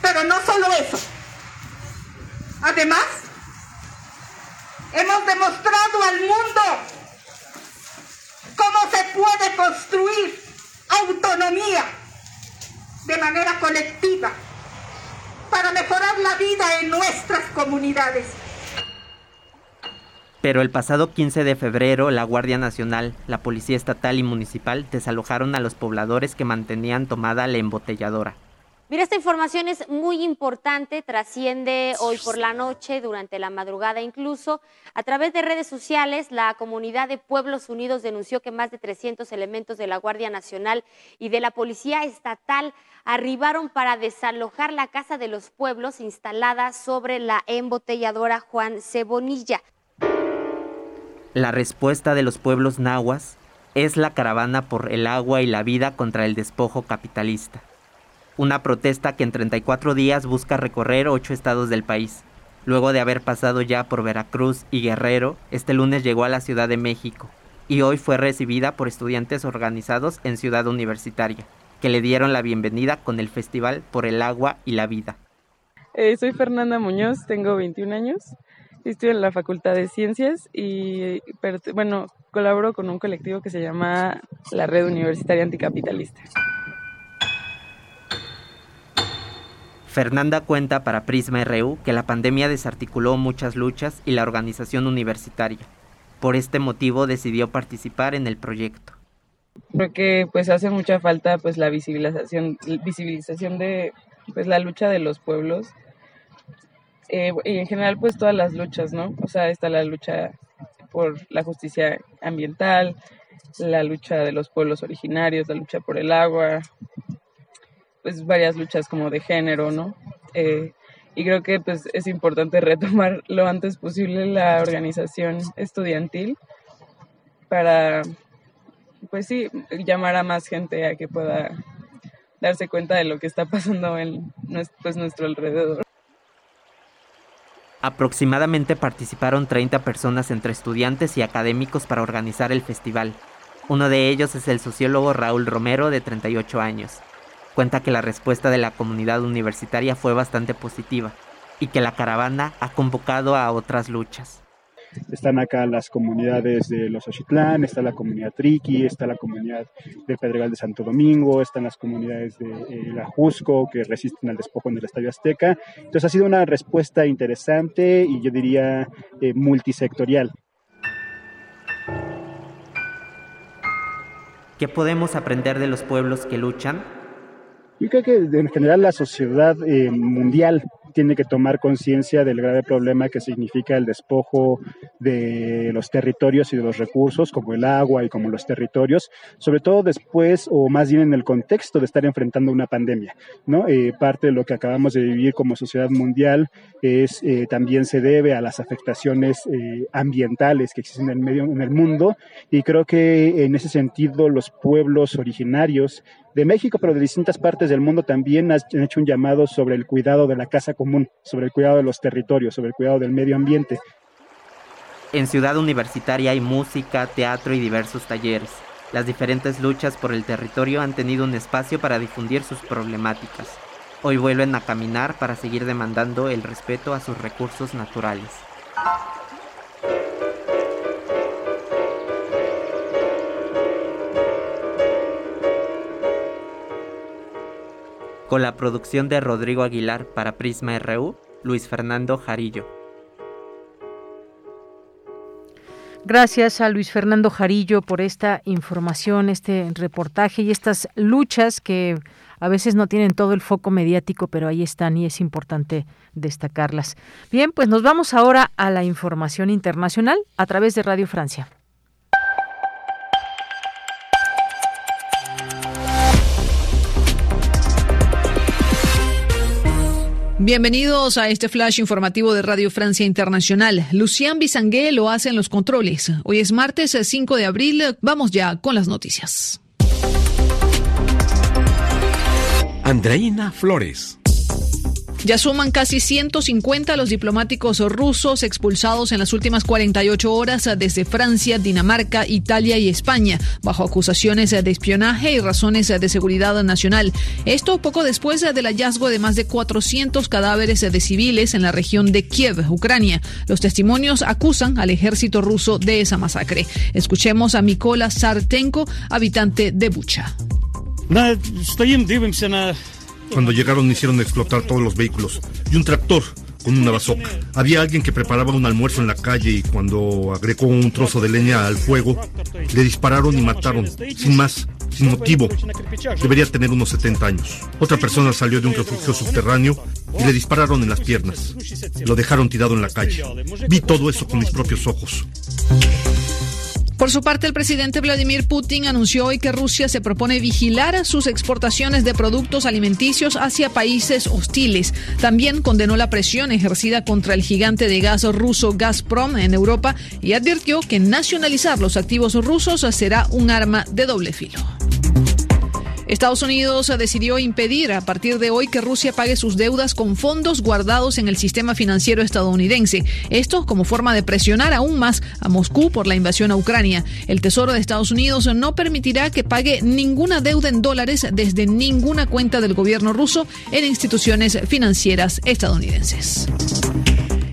Pero no solo eso. Además, hemos demostrado al mundo cómo se puede construir autonomía de manera colectiva para mejorar la vida en nuestras comunidades. Pero el pasado 15 de febrero, la Guardia Nacional, la Policía Estatal y Municipal desalojaron a los pobladores que mantenían tomada la embotelladora. Mira, esta información es muy importante, trasciende hoy por la noche, durante la madrugada incluso. A través de redes sociales, la comunidad de Pueblos Unidos denunció que más de 300 elementos de la Guardia Nacional y de la Policía Estatal arribaron para desalojar la Casa de los Pueblos instalada sobre la embotelladora Juan Cebonilla. La respuesta de los pueblos nahuas es la caravana por el agua y la vida contra el despojo capitalista. Una protesta que en 34 días busca recorrer ocho estados del país. Luego de haber pasado ya por Veracruz y Guerrero, este lunes llegó a la Ciudad de México y hoy fue recibida por estudiantes organizados en Ciudad Universitaria, que le dieron la bienvenida con el Festival por el Agua y la Vida. Eh, soy Fernanda Muñoz, tengo 21 años Estoy en la Facultad de Ciencias y, bueno, colaboro con un colectivo que se llama la Red Universitaria Anticapitalista. Fernanda cuenta para Prisma RU que la pandemia desarticuló muchas luchas y la organización universitaria. Por este motivo decidió participar en el proyecto. Creo que pues hace mucha falta pues la visibilización, visibilización de pues la lucha de los pueblos eh, y en general pues todas las luchas, ¿no? O sea, está la lucha por la justicia ambiental, la lucha de los pueblos originarios, la lucha por el agua, pues varias luchas como de género, ¿no? Eh, y creo que pues es importante retomar lo antes posible la organización estudiantil para, pues sí, llamar a más gente a que pueda darse cuenta de lo que está pasando en pues, nuestro alrededor. Aproximadamente participaron 30 personas entre estudiantes y académicos para organizar el festival. Uno de ellos es el sociólogo Raúl Romero, de 38 años. Cuenta que la respuesta de la comunidad universitaria fue bastante positiva y que la caravana ha convocado a otras luchas. Están acá las comunidades de Los Ochitlán, está la comunidad Triqui, está la comunidad de Pedregal de Santo Domingo, están las comunidades de eh, La Jusco que resisten al despojo en el Estadio Azteca. Entonces ha sido una respuesta interesante y yo diría eh, multisectorial. ¿Qué podemos aprender de los pueblos que luchan? Yo creo que en general la sociedad eh, mundial tiene que tomar conciencia del grave problema que significa el despojo de los territorios y de los recursos, como el agua y como los territorios, sobre todo después o más bien en el contexto de estar enfrentando una pandemia. ¿no? Eh, parte de lo que acabamos de vivir como sociedad mundial es eh, también se debe a las afectaciones eh, ambientales que existen en el medio en el mundo y creo que en ese sentido los pueblos originarios de México, pero de distintas partes del mundo también han hecho un llamado sobre el cuidado de la casa sobre el cuidado de los territorios, sobre el cuidado del medio ambiente. En Ciudad Universitaria hay música, teatro y diversos talleres. Las diferentes luchas por el territorio han tenido un espacio para difundir sus problemáticas. Hoy vuelven a caminar para seguir demandando el respeto a sus recursos naturales. Con la producción de Rodrigo Aguilar para Prisma RU, Luis Fernando Jarillo. Gracias a Luis Fernando Jarillo por esta información, este reportaje y estas luchas que a veces no tienen todo el foco mediático, pero ahí están y es importante destacarlas. Bien, pues nos vamos ahora a la información internacional a través de Radio Francia. Bienvenidos a este flash informativo de Radio Francia Internacional. Lucien Bisangué lo hace en los controles. Hoy es martes 5 de abril. Vamos ya con las noticias. Andreina Flores. Ya suman casi 150 los diplomáticos rusos expulsados en las últimas 48 horas desde Francia, Dinamarca, Italia y España, bajo acusaciones de espionaje y razones de seguridad nacional. Esto poco después del hallazgo de más de 400 cadáveres de civiles en la región de Kiev, Ucrania. Los testimonios acusan al ejército ruso de esa masacre. Escuchemos a Mikola Sartenko, habitante de Bucha. Cuando llegaron hicieron explotar todos los vehículos y un tractor con una bazooka. Había alguien que preparaba un almuerzo en la calle y cuando agregó un trozo de leña al fuego, le dispararon y mataron, sin más, sin motivo. Debería tener unos 70 años. Otra persona salió de un refugio subterráneo y le dispararon en las piernas. Lo dejaron tirado en la calle. Vi todo eso con mis propios ojos. Por su parte, el presidente Vladimir Putin anunció hoy que Rusia se propone vigilar sus exportaciones de productos alimenticios hacia países hostiles. También condenó la presión ejercida contra el gigante de gas ruso Gazprom en Europa y advirtió que nacionalizar los activos rusos será un arma de doble filo. Estados Unidos decidió impedir a partir de hoy que Rusia pague sus deudas con fondos guardados en el sistema financiero estadounidense. Esto como forma de presionar aún más a Moscú por la invasión a Ucrania. El Tesoro de Estados Unidos no permitirá que pague ninguna deuda en dólares desde ninguna cuenta del gobierno ruso en instituciones financieras estadounidenses.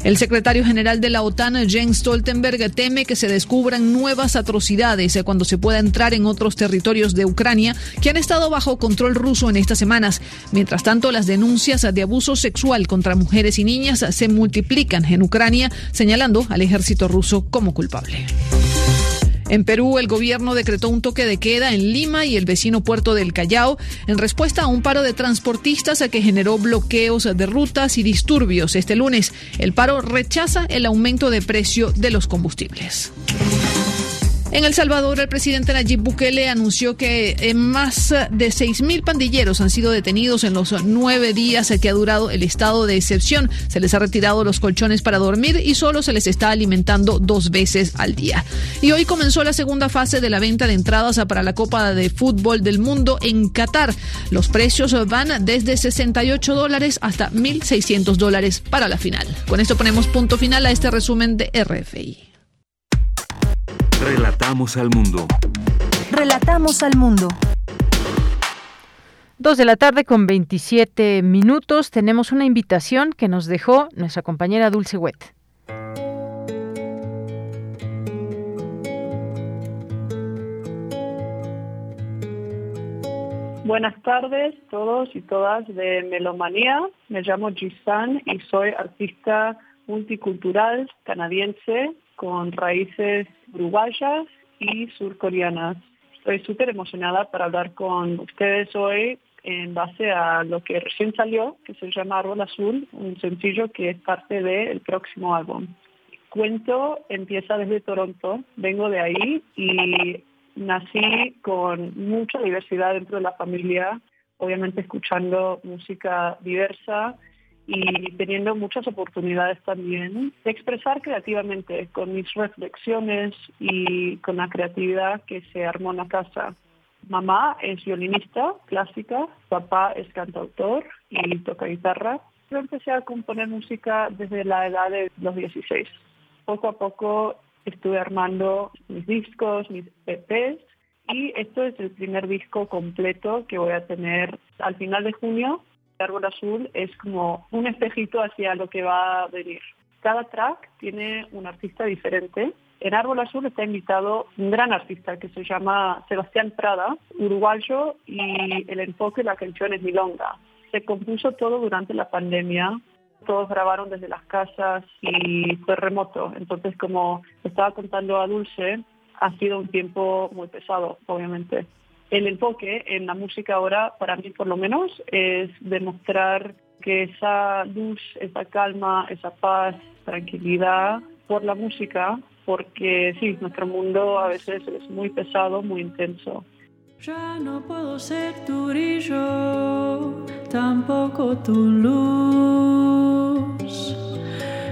El secretario general de la OTAN, Jens Stoltenberg, teme que se descubran nuevas atrocidades cuando se pueda entrar en otros territorios de Ucrania que han estado bajo control ruso en estas semanas. Mientras tanto, las denuncias de abuso sexual contra mujeres y niñas se multiplican en Ucrania, señalando al ejército ruso como culpable. En Perú, el gobierno decretó un toque de queda en Lima y el vecino puerto del Callao en respuesta a un paro de transportistas que generó bloqueos de rutas y disturbios este lunes. El paro rechaza el aumento de precio de los combustibles. En El Salvador, el presidente Nayib Bukele anunció que eh, más de 6.000 pandilleros han sido detenidos en los nueve días que ha durado el estado de excepción. Se les ha retirado los colchones para dormir y solo se les está alimentando dos veces al día. Y hoy comenzó la segunda fase de la venta de entradas para la Copa de Fútbol del Mundo en Qatar. Los precios van desde 68 dólares hasta 1.600 dólares para la final. Con esto ponemos punto final a este resumen de RFI. Relatamos al mundo. Relatamos al mundo. Dos de la tarde con 27 minutos. Tenemos una invitación que nos dejó nuestra compañera Dulce Wet. Buenas tardes todos y todas de Melomanía. Me llamo Jisan y soy artista multicultural canadiense con raíces uruguayas y surcoreanas. Estoy súper emocionada para hablar con ustedes hoy en base a lo que recién salió, que se llama Árbol Azul, un sencillo que es parte del próximo álbum. Cuento empieza desde Toronto, vengo de ahí y nací con mucha diversidad dentro de la familia, obviamente escuchando música diversa y teniendo muchas oportunidades también de expresar creativamente con mis reflexiones y con la creatividad que se armó en la casa. Mamá es violinista clásica, papá es cantautor y toca guitarra. Yo empecé a componer música desde la edad de los 16. Poco a poco estuve armando mis discos, mis EPs y esto es el primer disco completo que voy a tener al final de junio. Árbol Azul es como un espejito hacia lo que va a venir. Cada track tiene un artista diferente en Árbol Azul está invitado un gran artista que se llama Sebastián Prada, uruguayo, y el enfoque de la canción es milonga. Se compuso todo durante la pandemia, todos grabaron desde las casas y fue remoto. Entonces, como estaba contando a Dulce, ha sido un tiempo muy pesado, obviamente. El enfoque en la música ahora, para mí por lo menos, es demostrar que esa luz, esa calma, esa paz, tranquilidad por la música porque sí, nuestro mundo a veces es muy pesado, muy intenso. Ya no puedo ser tu brillo, tampoco tu luz,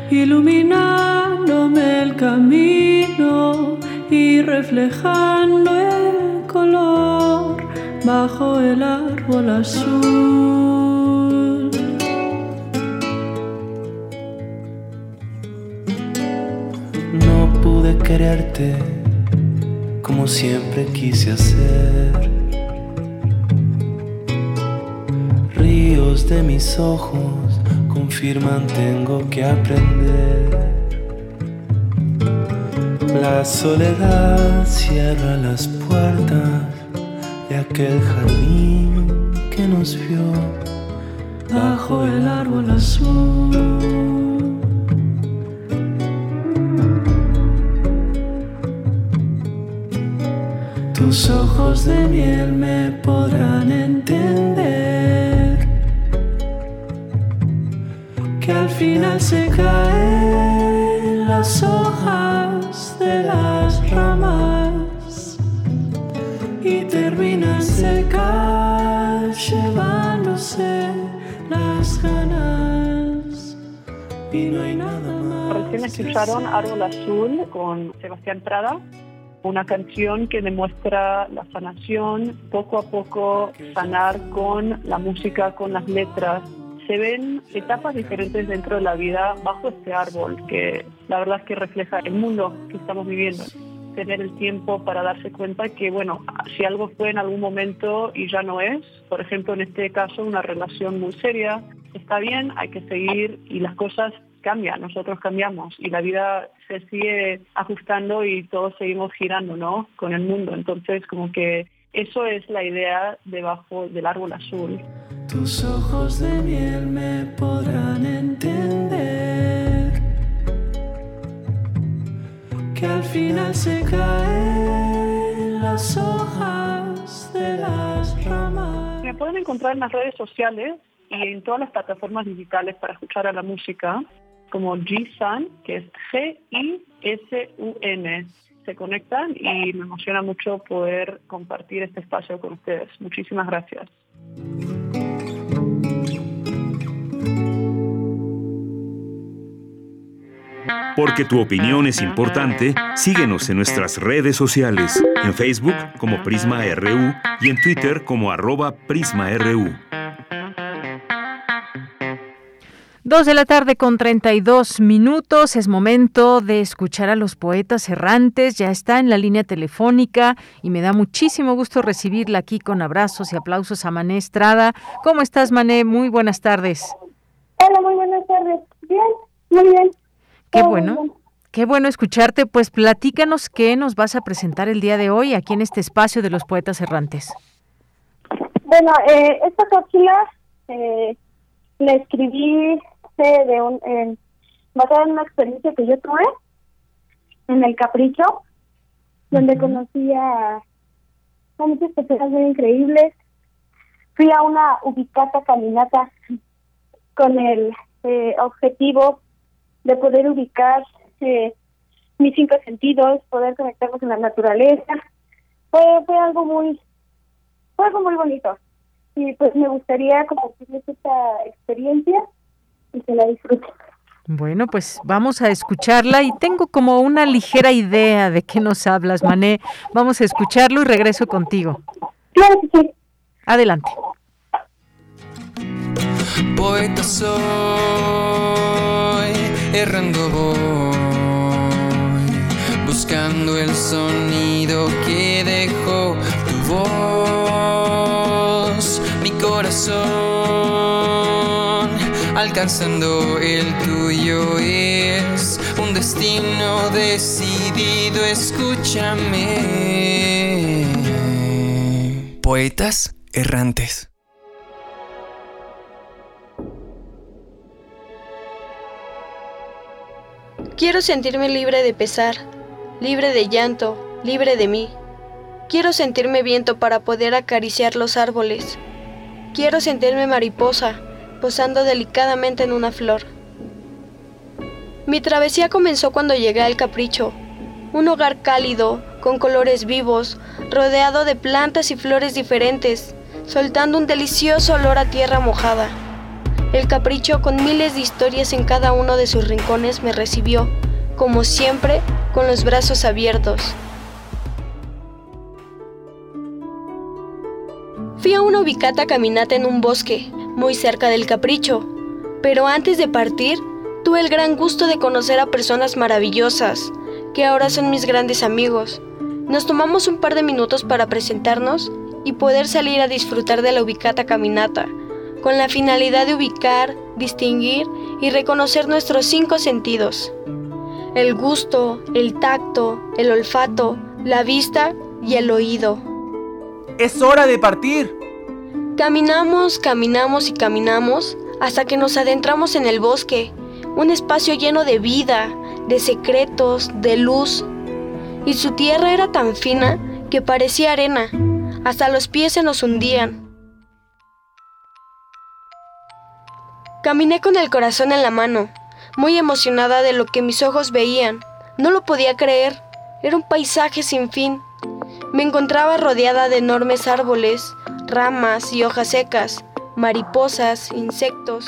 iluminándome el camino y reflejando el color bajo el árbol azul. quererte como siempre quise hacer. Ríos de mis ojos confirman tengo que aprender. La soledad cierra las puertas de aquel jardín que nos vio bajo el árbol azul. Tus ojos de miel me podrán entender que al final se caen las hojas de las ramas y terminan secas llevándose las ganas y no hay nada más. Recién escucharon Árbol Azul con Sebastián Prada una canción que demuestra la sanación, poco a poco sanar con la música, con las letras. Se ven etapas diferentes dentro de la vida bajo este árbol que la verdad es que refleja el mundo que estamos viviendo. Tener el tiempo para darse cuenta que, bueno, si algo fue en algún momento y ya no es, por ejemplo, en este caso, una relación muy seria, está bien, hay que seguir y las cosas cambia, nosotros cambiamos y la vida se sigue ajustando y todos seguimos girando, ¿no? Con el mundo. Entonces, como que eso es la idea debajo del árbol azul. Tus ojos de miel me podrán entender que al final se caen las hojas de las ramas. Me pueden encontrar en las redes sociales y en todas las plataformas digitales para escuchar a la música como G-Sun, que es G-I-S-U-N. Se conectan y me emociona mucho poder compartir este espacio con ustedes. Muchísimas gracias. Porque tu opinión es importante, síguenos en nuestras redes sociales, en Facebook como Prisma RU y en Twitter como arroba PrismaRU. Dos de la tarde con 32 minutos. Es momento de escuchar a los poetas errantes. Ya está en la línea telefónica y me da muchísimo gusto recibirla aquí con abrazos y aplausos a Mané Estrada. ¿Cómo estás, Mané? Muy buenas tardes. Hola, muy buenas tardes. Bien, muy bien. Qué bueno. Qué bueno escucharte. Pues platícanos qué nos vas a presentar el día de hoy aquí en este espacio de los poetas errantes. Bueno, eh, esta cápsula eh, la escribí de un, en, basada en una experiencia que yo tuve en el Capricho, donde conocí a, muchas personas muy increíbles. fui a una ubicata caminata con el eh, objetivo de poder ubicar eh, mis cinco sentidos, poder conectarnos con la naturaleza. Fue, fue algo muy, fue algo muy bonito. Y pues me gustaría compartirles esta experiencia y que la disfruten. Bueno, pues vamos a escucharla y tengo como una ligera idea de qué nos hablas, Mané. Vamos a escucharlo y regreso contigo. Claro que sí. Adelante. Poeta soy, errando voy, buscando el sonido que dejó tu voz, mi corazón, alcanzando el tuyo es un destino decidido, escúchame. Poetas errantes. Quiero sentirme libre de pesar, libre de llanto, libre de mí. Quiero sentirme viento para poder acariciar los árboles. Quiero sentirme mariposa, posando delicadamente en una flor. Mi travesía comenzó cuando llegué al Capricho, un hogar cálido, con colores vivos, rodeado de plantas y flores diferentes, soltando un delicioso olor a tierra mojada. El capricho, con miles de historias en cada uno de sus rincones, me recibió, como siempre, con los brazos abiertos. Fui a una ubicata caminata en un bosque, muy cerca del capricho, pero antes de partir, tuve el gran gusto de conocer a personas maravillosas, que ahora son mis grandes amigos. Nos tomamos un par de minutos para presentarnos y poder salir a disfrutar de la ubicata caminata, con la finalidad de ubicar, distinguir y reconocer nuestros cinco sentidos. El gusto, el tacto, el olfato, la vista y el oído. Es hora de partir. Caminamos, caminamos y caminamos hasta que nos adentramos en el bosque, un espacio lleno de vida, de secretos, de luz. Y su tierra era tan fina que parecía arena, hasta los pies se nos hundían. Caminé con el corazón en la mano, muy emocionada de lo que mis ojos veían. No lo podía creer. Era un paisaje sin fin. Me encontraba rodeada de enormes árboles, ramas y hojas secas, mariposas, insectos.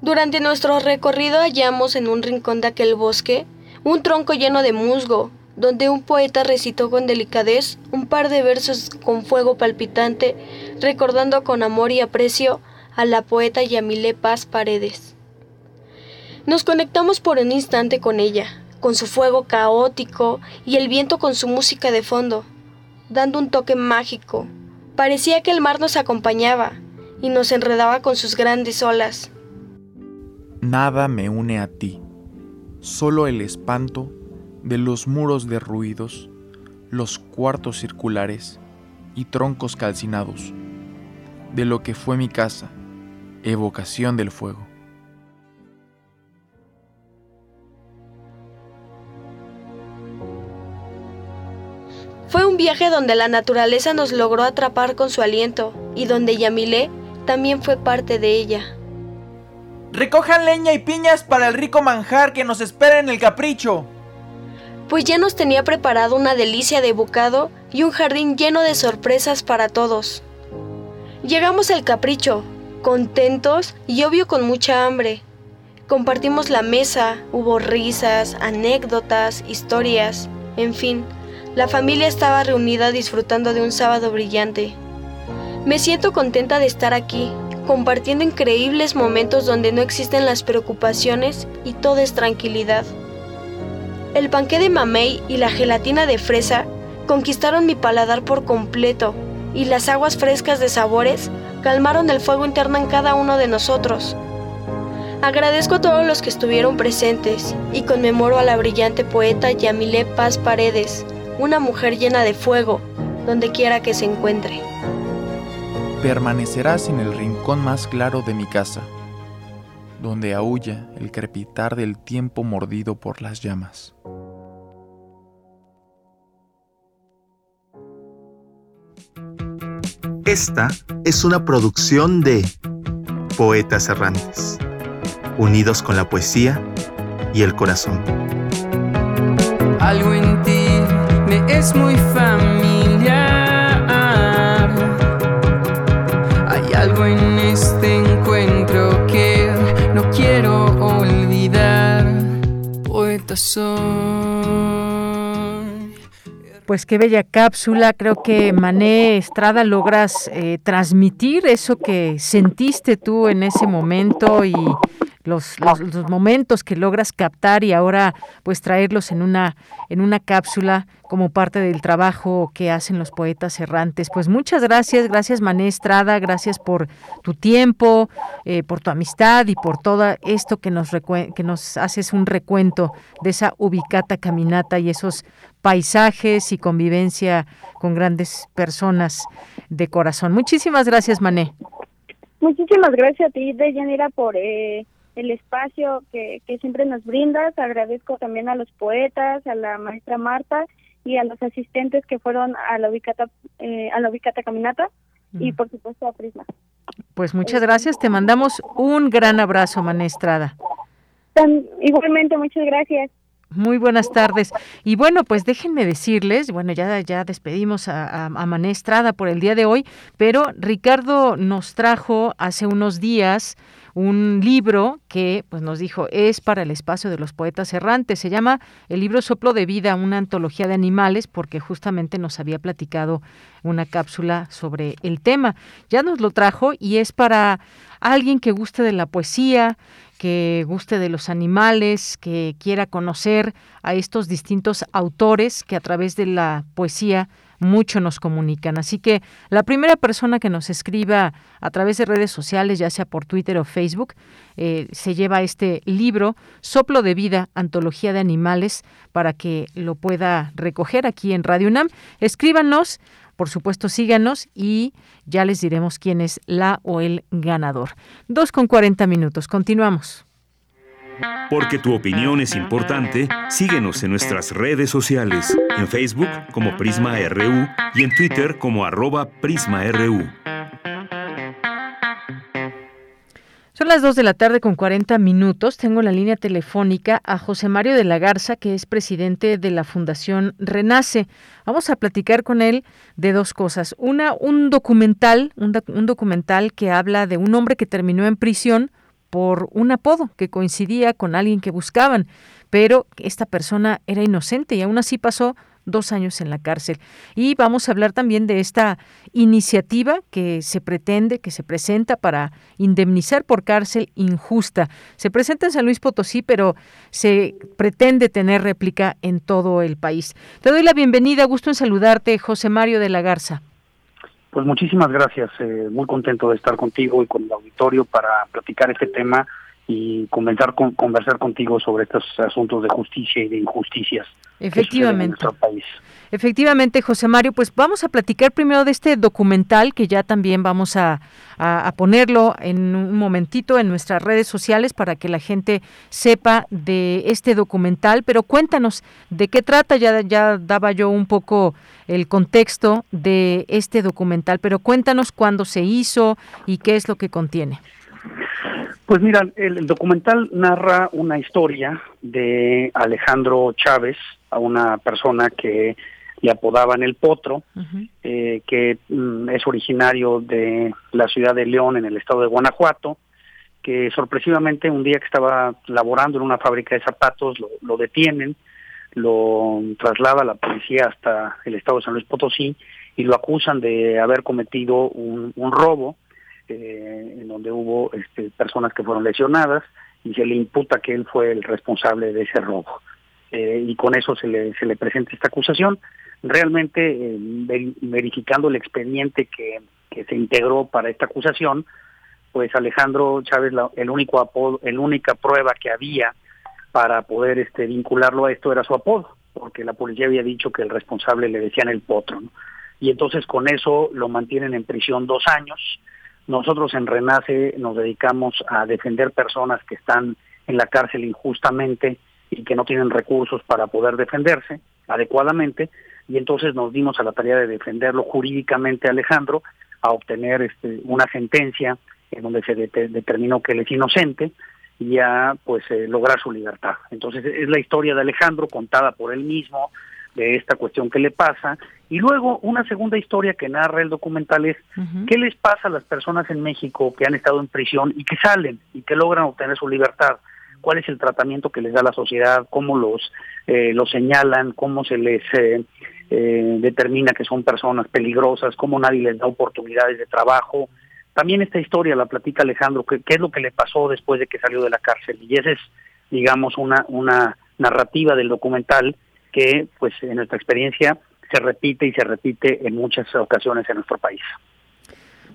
Durante nuestro recorrido hallamos en un rincón de aquel bosque un tronco lleno de musgo, donde un poeta recitó con delicadez un par de versos con fuego palpitante, recordando con amor y aprecio a la poeta Yamile Paz Paredes. Nos conectamos por un instante con ella, con su fuego caótico y el viento con su música de fondo, dando un toque mágico. Parecía que el mar nos acompañaba y nos enredaba con sus grandes olas. Nada me une a ti, solo el espanto de los muros derruidos, los cuartos circulares y troncos calcinados, de lo que fue mi casa, evocación del fuego. Fue un viaje donde la naturaleza nos logró atrapar con su aliento y donde Yamilé también fue parte de ella. Recojan leña y piñas para el rico manjar que nos espera en el capricho pues ya nos tenía preparado una delicia de bocado y un jardín lleno de sorpresas para todos. Llegamos al capricho, contentos y obvio con mucha hambre. Compartimos la mesa, hubo risas, anécdotas, historias, en fin, la familia estaba reunida disfrutando de un sábado brillante. Me siento contenta de estar aquí, compartiendo increíbles momentos donde no existen las preocupaciones y todo es tranquilidad. El panqué de mamey y la gelatina de fresa conquistaron mi paladar por completo y las aguas frescas de sabores calmaron el fuego interno en cada uno de nosotros. Agradezco a todos los que estuvieron presentes y conmemoro a la brillante poeta Yamile Paz Paredes, una mujer llena de fuego, donde quiera que se encuentre. Permanecerás en el rincón más claro de mi casa. donde aúlla el crepitar del tiempo mordido por las llamas. Esta es una producción de Poetas Errantes, unidos con la poesía y el corazón. Algo en ti me es muy familiar. Hay algo en este encuentro que no quiero olvidar. Poeta soy. Pues qué bella cápsula. Creo que Mané Estrada logras eh, transmitir eso que sentiste tú en ese momento y los, los, los, momentos que logras captar y ahora pues traerlos en una en una cápsula como parte del trabajo que hacen los poetas errantes. Pues muchas gracias, gracias Mané Estrada, gracias por tu tiempo, eh, por tu amistad y por todo esto que nos que nos haces un recuento de esa ubicata caminata y esos paisajes y convivencia con grandes personas de corazón. Muchísimas gracias, Mané. Muchísimas gracias a ti, Deyanira, por eh, el espacio que, que siempre nos brindas. Agradezco también a los poetas, a la maestra Marta y a los asistentes que fueron a la ubicata, eh, a la ubicata caminata y por supuesto a Prisma. Pues muchas gracias, te mandamos un gran abrazo, Mané Estrada. Igualmente, muchas gracias. Muy buenas tardes. Y bueno, pues déjenme decirles, bueno, ya, ya despedimos a, a, a, Mané Estrada por el día de hoy, pero Ricardo nos trajo hace unos días un libro que pues nos dijo es para el espacio de los poetas errantes. Se llama el libro Soplo de Vida, una antología de animales, porque justamente nos había platicado una cápsula sobre el tema. Ya nos lo trajo y es para alguien que guste de la poesía, que guste de los animales, que quiera conocer a estos distintos autores que a través de la poesía mucho nos comunican. Así que la primera persona que nos escriba a través de redes sociales, ya sea por Twitter o Facebook, eh, se lleva este libro, Soplo de Vida, Antología de Animales, para que lo pueda recoger aquí en Radio UNAM. Escríbanos por supuesto, síganos y ya les diremos quién es la o el ganador. Dos con cuarenta minutos. Continuamos. Porque tu opinión es importante, síguenos en nuestras redes sociales, en Facebook como Prisma RU y en Twitter como arroba PrismaRU. Son las 2 de la tarde con 40 minutos. Tengo la línea telefónica a José Mario de la Garza, que es presidente de la Fundación Renace. Vamos a platicar con él de dos cosas. Una, un documental, un, un documental que habla de un hombre que terminó en prisión por un apodo que coincidía con alguien que buscaban, pero esta persona era inocente y aún así pasó dos años en la cárcel. Y vamos a hablar también de esta iniciativa que se pretende, que se presenta para indemnizar por cárcel injusta. Se presenta en San Luis Potosí, pero se pretende tener réplica en todo el país. Te doy la bienvenida, gusto en saludarte, José Mario de la Garza. Pues muchísimas gracias, eh, muy contento de estar contigo y con el auditorio para platicar este tema y comenzar con, conversar contigo sobre estos asuntos de justicia y de injusticias. Efectivamente. En nuestro país. Efectivamente, José Mario, pues vamos a platicar primero de este documental que ya también vamos a, a, ponerlo en un momentito en nuestras redes sociales para que la gente sepa de este documental, pero cuéntanos de qué trata, ya, ya daba yo un poco el contexto de este documental, pero cuéntanos cuándo se hizo y qué es lo que contiene. Pues mira, el, documental narra una historia de Alejandro Chávez, a una persona que le apodaban el Potro, uh -huh. eh, que mm, es originario de la ciudad de León, en el estado de Guanajuato, que sorpresivamente un día que estaba laborando en una fábrica de zapatos lo, lo detienen, lo traslada la policía hasta el estado de San Luis Potosí y lo acusan de haber cometido un, un robo eh, en donde hubo este, personas que fueron lesionadas y se le imputa que él fue el responsable de ese robo. Eh, y con eso se le, se le presenta esta acusación. Realmente, eh, verificando el expediente que, que se integró para esta acusación, pues Alejandro Chávez, la, el único apodo, la única prueba que había para poder este, vincularlo a esto era su apodo, porque la policía había dicho que el responsable le decían el potro. Y entonces con eso lo mantienen en prisión dos años, Nosotros en Renace nos dedicamos a defender personas que están en la cárcel injustamente y que no tienen recursos para poder defenderse adecuadamente y entonces nos dimos a la tarea de defenderlo jurídicamente Alejandro a obtener este, una sentencia en donde se det- determinó que él es inocente y a pues eh, lograr su libertad. Entonces es la historia de Alejandro contada por él mismo de esta cuestión que le pasa. Y luego una segunda historia que narra el documental es qué les pasa a las personas en México que han estado en prisión y que salen y que logran obtener su libertad cuál es el tratamiento que les da la sociedad, cómo los, eh, señalan, cómo se les eh, eh, determina que son personas peligrosas, cómo nadie les da oportunidades de trabajo. También esta historia la platica Alejandro, que- qué es lo que le pasó después de que salió de la cárcel. Y esa es, digamos, una, una narrativa del documental que, pues, en nuestra experiencia se repite y se repite en muchas ocasiones en nuestro país.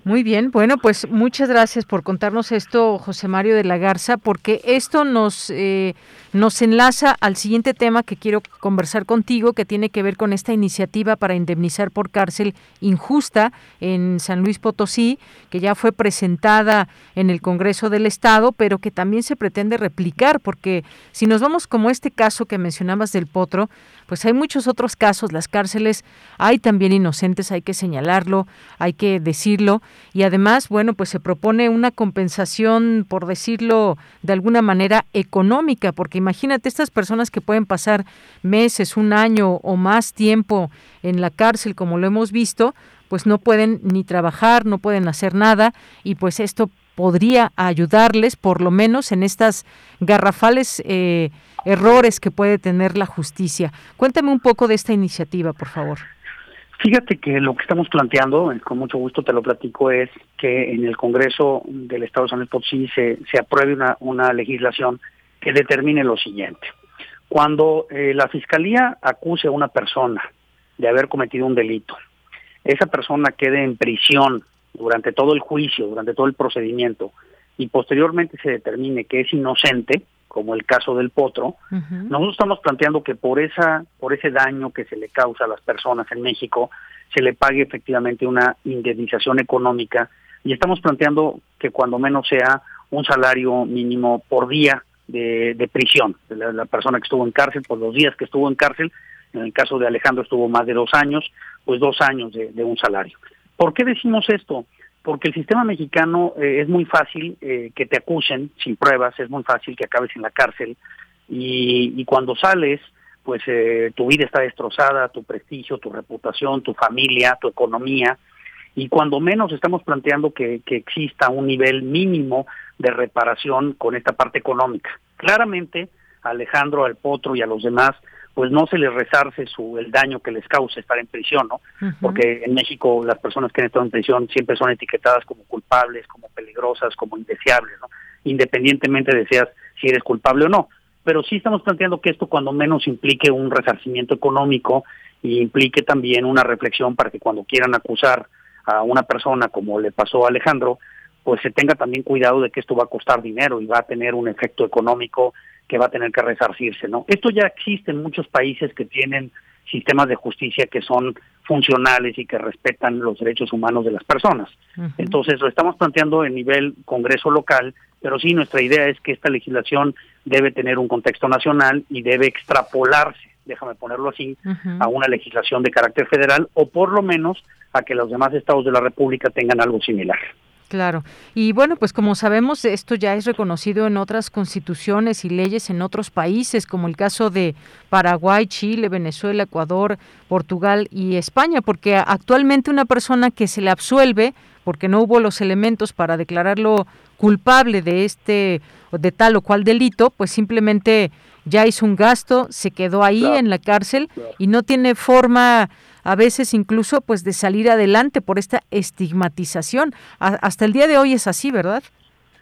Muy bien, bueno, pues muchas gracias por contarnos esto, José Mario de la Garza, porque esto nos, eh, nos enlaza al siguiente tema que quiero conversar contigo, que tiene que ver con esta iniciativa para indemnizar por cárcel injusta en San Luis Potosí, que ya fue presentada en el Congreso del Estado, pero que también se pretende replicar, porque si nos vamos como este caso que mencionabas del Potro, pues hay muchos otros casos, las cárceles hay también inocentes, hay que señalarlo, hay que decirlo, y además, bueno, pues se propone una compensación, por decirlo de alguna manera, económica, porque imagínate estas personas que pueden pasar meses, un año o más tiempo en la cárcel, como lo hemos visto, pues no pueden ni trabajar, no pueden hacer nada, y pues esto podría ayudarles, por lo menos en estas garrafales eh, errores que puede tener la justicia. Cuéntame un poco de esta iniciativa, por favor. Fíjate que lo que estamos planteando, eh, con mucho gusto te lo platico, es que en el Congreso del Estado de San Luis Potosí se, se apruebe una, legislación que determine lo siguiente. Cuando eh, la Fiscalía acuse a una persona de haber cometido un delito, esa persona quede en prisión durante todo el juicio, durante todo el procedimiento, y posteriormente se determine que es inocente, como el caso del potro, nosotros estamos planteando que por esa por ese daño que se le causa a las personas en México se le pague efectivamente una indemnización económica. Y estamos planteando que cuando menos sea un salario mínimo por día de, de prisión. De la, la persona que estuvo en cárcel por los días que estuvo en cárcel en el caso de Alejandro estuvo más de dos años pues dos años de, de un salario. ¿por qué decimos esto? Porque el sistema mexicano eh, es muy fácil eh, que te acusen sin pruebas, es muy fácil que acabes en la cárcel y, cuando sales, pues eh, tu vida está destrozada, tu prestigio, tu reputación, tu familia, tu economía y cuando menos estamos planteando que, exista un nivel mínimo de reparación con esta parte económica. Claramente, Alejandro, al Potro y a los demás, pues no se les resarce su, el daño que les causa estar en prisión, ¿no? Porque en México las personas que han estado en prisión siempre son etiquetadas como culpables, como peligrosas, como indeseables, ¿no? Independientemente de seas si eres culpable o no. Pero sí estamos planteando que esto cuando menos implique un resarcimiento económico y implique también una reflexión para que cuando quieran acusar a una persona como le pasó a Alejandro, pues se tenga también cuidado de que esto va a costar dinero y va a tener un efecto económico que va a tener que resarcirse, ¿no? Esto ya existe en muchos países que tienen sistemas de justicia que son funcionales y que respetan los derechos humanos de las personas. Entonces lo estamos planteando en nivel Congreso local, pero sí nuestra idea es que esta legislación debe tener un contexto nacional y debe extrapolarse, déjame ponerlo así, a una legislación de carácter federal o por lo menos a que los demás estados de la República tengan algo similar. Claro. Y bueno, pues como sabemos, esto ya es reconocido en otras constituciones y leyes en otros países, como el caso de Paraguay, Chile, Venezuela, Ecuador, Portugal y España, porque actualmente una persona que se le absuelve porque no hubo los elementos para declararlo culpable de este de tal o cual delito, pues simplemente ya hizo un gasto, se quedó ahí en la cárcel y no tiene forma a veces incluso pues de salir adelante por esta estigmatización. Hasta el día de hoy es así, ¿verdad?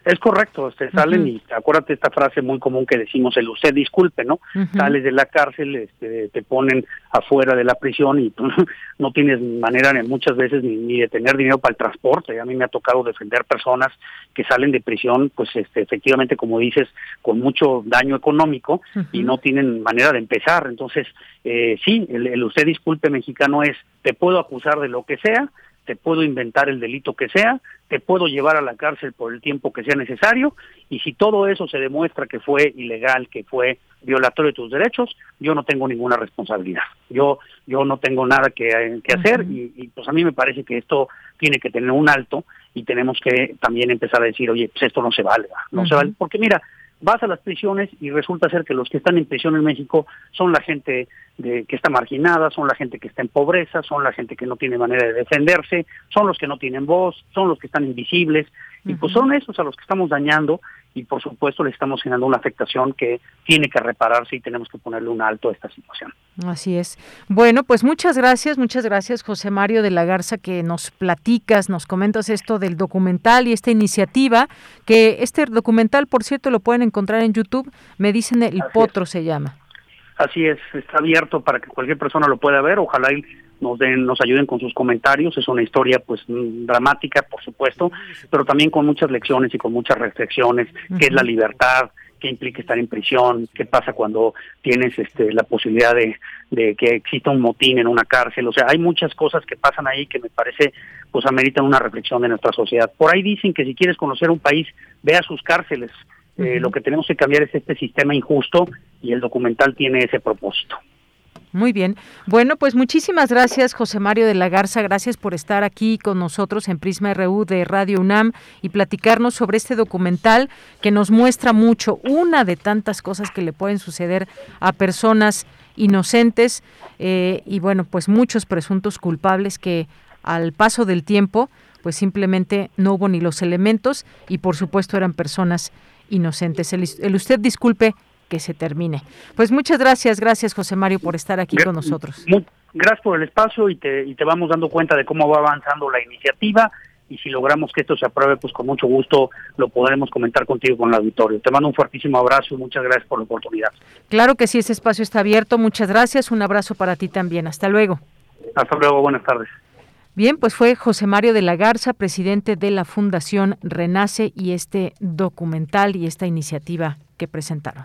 Es correcto, te salen y acuérdate esta frase muy común que decimos, el usted disculpe, ¿no? Sales de la cárcel, este, te ponen afuera de la prisión y tú no tienes manera muchas veces ni, ni de tener dinero para el transporte. A mí me ha tocado defender personas que salen de prisión, pues este, efectivamente, como dices, con mucho daño económico y no tienen manera de empezar. Entonces, eh, sí, el, el usted disculpe mexicano es, te puedo acusar de lo que sea, te puedo inventar el delito que sea, te puedo llevar a la cárcel por el tiempo que sea necesario y si todo eso se demuestra que fue ilegal, que fue violatorio de tus derechos, yo no tengo ninguna responsabilidad. Yo yo no tengo nada que, que hacer y, y, pues a mí me parece que esto tiene que tener un alto y tenemos que también empezar a decir, oye, pues esto no se vale, no se vale, porque mira, vas a las prisiones y resulta ser que los que están en prisión en México son la gente de, que está marginada, son la gente que está en pobreza, son la gente que no tiene manera de defenderse, son los que no tienen voz, son los que están invisibles, y pues son esos a los que estamos dañando y por supuesto le estamos generando una afectación que tiene que repararse y tenemos que ponerle un alto a esta situación. Así es. Bueno, pues muchas gracias, muchas gracias José Mario de la Garza que nos platicas, nos comentas esto del documental y esta iniciativa, que este documental, por cierto, lo pueden encontrar en YouTube, me dicen El Potro se llama. Así es, está abierto para que cualquier persona lo pueda ver, ojalá y nos den, nos ayuden con sus comentarios. Es una historia pues mm, dramática, por supuesto, pero también con muchas lecciones y con muchas reflexiones, qué es la libertad, qué implica estar en prisión, qué pasa cuando tienes este la posibilidad de, de que exista un motín en una cárcel, o sea, hay muchas cosas que pasan ahí que me parece pues ameritan una reflexión de nuestra sociedad. Por ahí dicen que si quieres conocer un país, ve a sus cárceles. Eh, lo que tenemos que cambiar es este sistema injusto y el documental tiene ese propósito. Muy bien. Bueno, pues muchísimas gracias, José Mario de la Garza. Gracias por estar aquí con nosotros en Prisma RU de Radio UNAM y platicarnos sobre este documental que nos muestra mucho, una de tantas cosas que le pueden suceder a personas inocentes eh, y bueno, pues muchos presuntos culpables que al paso del tiempo pues simplemente no hubo ni los elementos y por supuesto eran personas inocentes. El, el usted disculpe que se termine. Pues muchas gracias, gracias José Mario por estar aquí con nosotros. Gracias por el espacio y te, y te vamos dando cuenta de cómo va avanzando la iniciativa y si logramos que esto se apruebe, pues con mucho gusto lo podremos comentar contigo con el auditorio. Te mando un fuertísimo abrazo y muchas gracias por la oportunidad. Claro que sí, ese espacio está abierto. Muchas gracias. Un abrazo para ti también. Hasta luego. Hasta luego. Buenas tardes. Bien, pues fue José Mario de la Garza, presidente de la Fundación Renace y este documental y esta iniciativa que presentaron.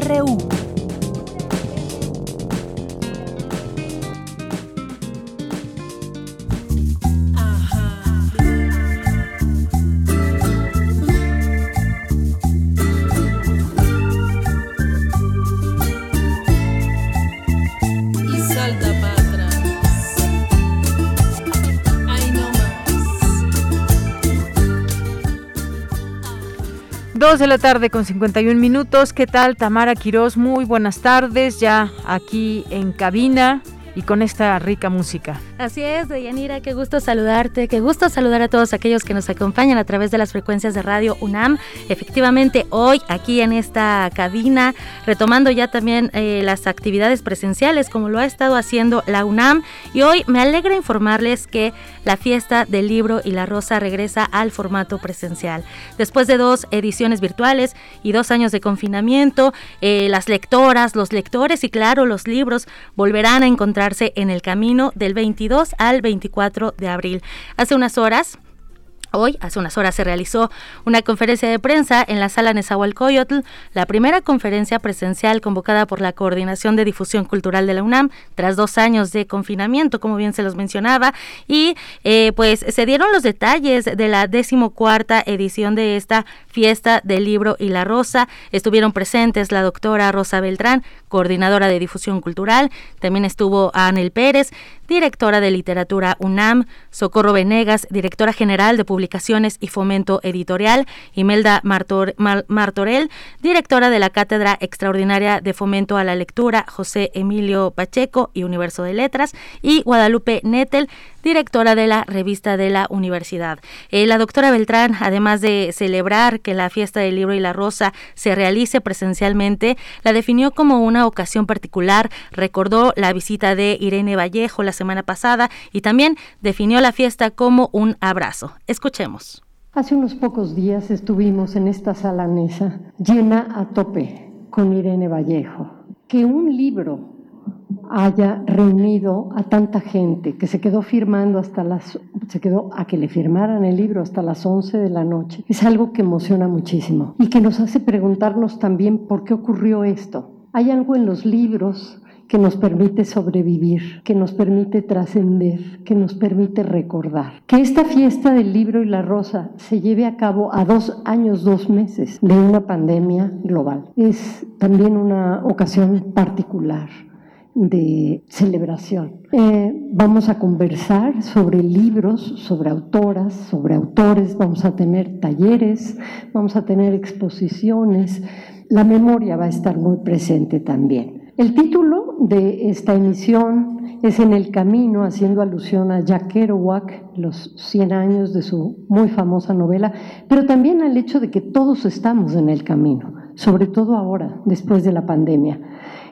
RU. Dos de la tarde con 51 minutos. ¿Qué tal, Tamara Quirós? Muy buenas tardes, ya aquí en cabina y con esta rica música. Así es, Deyanira, qué gusto saludarte, qué gusto saludar a todos aquellos que nos acompañan a través de las frecuencias de Radio UNAM. Efectivamente, hoy aquí en esta cabina, retomando ya también eh, las actividades presenciales como lo ha estado haciendo la UNAM. Y hoy me alegra informarles que la fiesta del libro y la rosa regresa al formato presencial. Después de dos ediciones virtuales y dos años de confinamiento, eh, las lectoras, los lectores y claro, los libros volverán a encontrarse en el camino del 22 al 24 de abril. Hace unas horas, Hoy, hace unas horas, se realizó una conferencia de prensa en la sala Nezahualcóyotl, la primera conferencia presencial convocada por la Coordinación de Difusión Cultural de la UNAM, tras dos años de confinamiento, como bien se los mencionaba, y eh, pues se dieron los detalles de la decimocuarta edición de esta fiesta del libro y la rosa. Estuvieron presentes la doctora Rosa Beltrán, coordinadora de difusión cultural, también estuvo Anel Pérez, directora de Literatura UNAM, Socorro Venegas, directora general de Publicaciones y Fomento Editorial, Imelda Martorell, directora de la Cátedra Extraordinaria de Fomento a la Lectura, José Emilio Pacheco y Universo de Letras, y Guadalupe Nettel, directora de la revista de la universidad. Eh, la doctora Beltrán, además de celebrar que la fiesta del libro y la rosa se realice presencialmente, la definió como una ocasión particular, recordó la visita de Irene Vallejo la semana pasada y también definió la fiesta como un abrazo. Escuchemos. Hace unos pocos días estuvimos en esta sala Nesa llena a tope con Irene Vallejo. Que un libro haya reunido a tanta gente que se quedó firmando hasta las se quedó a que le firmaran el libro hasta las 11 de la noche. Es algo que emociona muchísimo y que nos hace preguntarnos también por qué ocurrió esto. Hay algo en los libros que nos permite sobrevivir, que nos permite trascender, que nos permite recordar. Que esta fiesta del libro y la rosa se lleve a cabo a dos años, dos meses de una pandemia global. Es también una ocasión particular de celebración. Eh, vamos a conversar sobre libros, sobre autoras, sobre autores, vamos a tener talleres, vamos a tener exposiciones. La memoria va a estar muy presente también. El título de esta emisión es En el Camino, haciendo alusión a Jack Kerouac, los 100 años de su muy famosa novela, pero también al hecho de que todos estamos en el camino, sobre todo ahora, después de la pandemia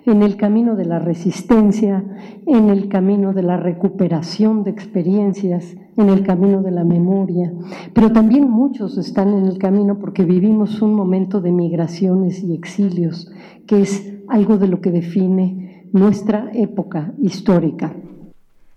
en el camino de la resistencia, en el camino de la recuperación de experiencias, en el camino de la memoria, pero también muchos están en el camino porque vivimos un momento de migraciones y exilios, que es algo de lo que define nuestra época histórica.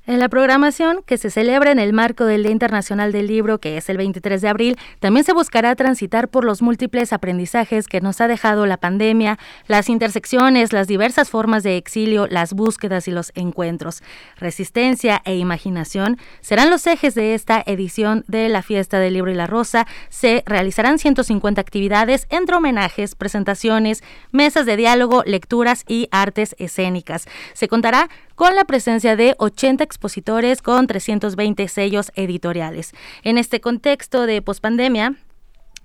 En la programación, que se celebra en el marco del Día Internacional del Libro, que es el 23 de abril, también se buscará transitar por los múltiples aprendizajes que nos ha dejado la pandemia, las intersecciones, las diversas formas de exilio, las búsquedas y los encuentros. Resistencia e imaginación serán los ejes de esta edición de la Fiesta del Libro y la Rosa. Se realizarán 150 actividades entre homenajes, presentaciones, mesas de diálogo, lecturas y artes escénicas. Se contará con la presencia de 80 expositores con 320 sellos editoriales. En este contexto de pospandemia,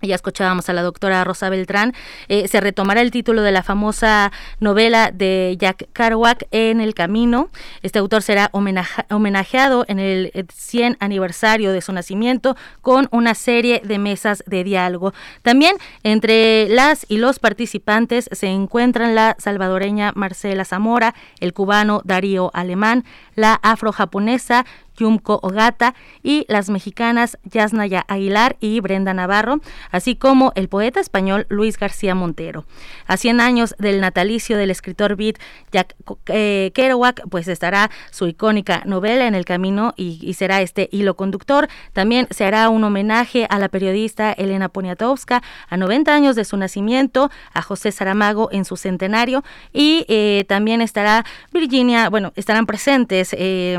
ya escuchábamos a la doctora Rosa Beltrán, eh, se retomará el título de la famosa novela de Jack Kerouac, En el Camino. Este autor será homenajeado en el 100 eh, aniversario de su nacimiento con una serie de mesas de diálogo. También entre las y los participantes se encuentran la salvadoreña Marcela Zamora, el cubano Darío Alemán, la afrojaponesa Yumko Ogata y las mexicanas Yasnaya Aguilar y Brenda Navarro, así como el poeta español Luis García Montero. A 100 años del natalicio del escritor beat Jack eh, Kerouac, pues estará su icónica novela en el camino y, será este hilo conductor. También se hará un homenaje a la periodista Elena Poniatowska a 90 años de su nacimiento, a José Saramago en su centenario y eh, también estará Virginia, bueno, estarán presentes. Eh,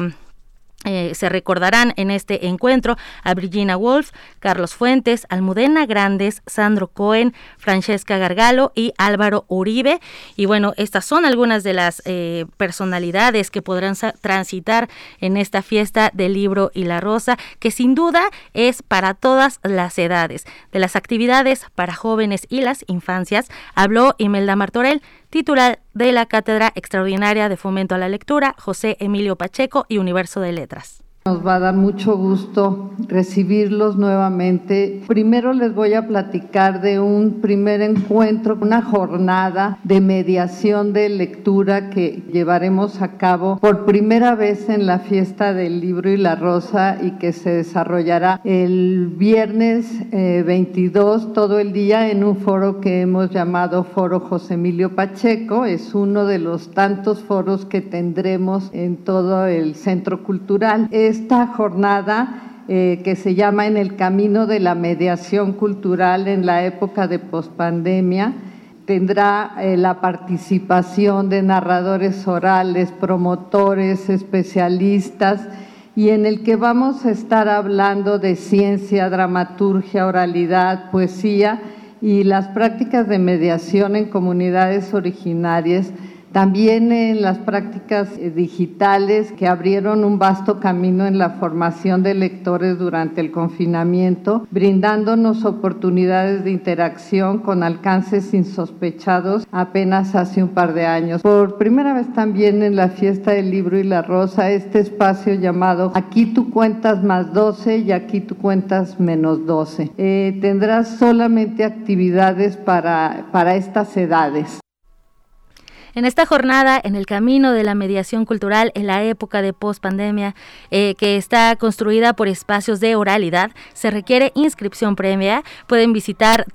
eh, se recordarán en este encuentro a Virginia Woolf, Carlos Fuentes, Almudena Grandes, Sandro Cohen, Francesca Gargalo y Álvaro Uribe. Y bueno, estas son algunas de las eh, personalidades que podrán transitar en esta fiesta del libro y la rosa, que sin duda es para todas las edades. De las actividades para jóvenes y las infancias, habló Imelda Martorell, titular de la Cátedra Extraordinaria de Fomento a la Lectura, José Emilio Pacheco y Universo de Letras. Nos va a dar mucho gusto recibirlos nuevamente. Primero les voy a platicar de un primer encuentro, una jornada de mediación de lectura que llevaremos a cabo por primera vez en la fiesta del libro y la rosa y que se desarrollará el viernes 22 eh, todo el día en un foro que hemos llamado Foro José Emilio Pacheco. Es uno de los tantos foros que tendremos en todo el centro cultural. Es esta jornada eh, que se llama En el Camino de la Mediación Cultural en la época de pospandemia. Tendrá eh, la participación de narradores orales, promotores, especialistas, y en el que vamos a estar hablando de ciencia, dramaturgia, oralidad, poesía y las prácticas de mediación en comunidades originarias También en las prácticas eh, digitales que abrieron un vasto camino en la formación de lectores durante el confinamiento, brindándonos oportunidades de interacción con alcances insospechados apenas hace un par de años. Por primera vez también en la fiesta del libro y la rosa, este espacio llamado Aquí tú cuentas más 12 y aquí tú cuentas menos 12. Eh, tendrás solamente actividades para, para estas edades. En esta jornada, en el camino de la mediación cultural en la época de post-pandemia, eh, que está construida por espacios de oralidad, se requiere inscripción previa. Pueden visitar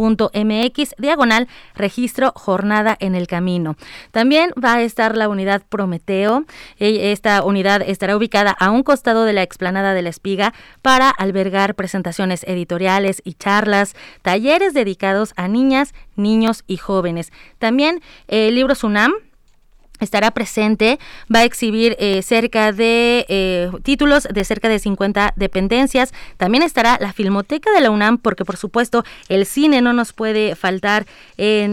www.catedrapacheco.unam.mx, diagonal, registro jornada en el camino. También va a estar la unidad Prometeo. E, esta unidad estará ubicada a un costado de la explanada de la espiga para albergar presentaciones editoriales y charlas, talleres dedicados a niñas, niños y jóvenes. También el libro Sunam estará presente, va a exhibir eh, cerca de eh, títulos de cerca de 50 dependencias. También estará la Filmoteca de la UNAM, porque por supuesto el cine no nos puede faltar en,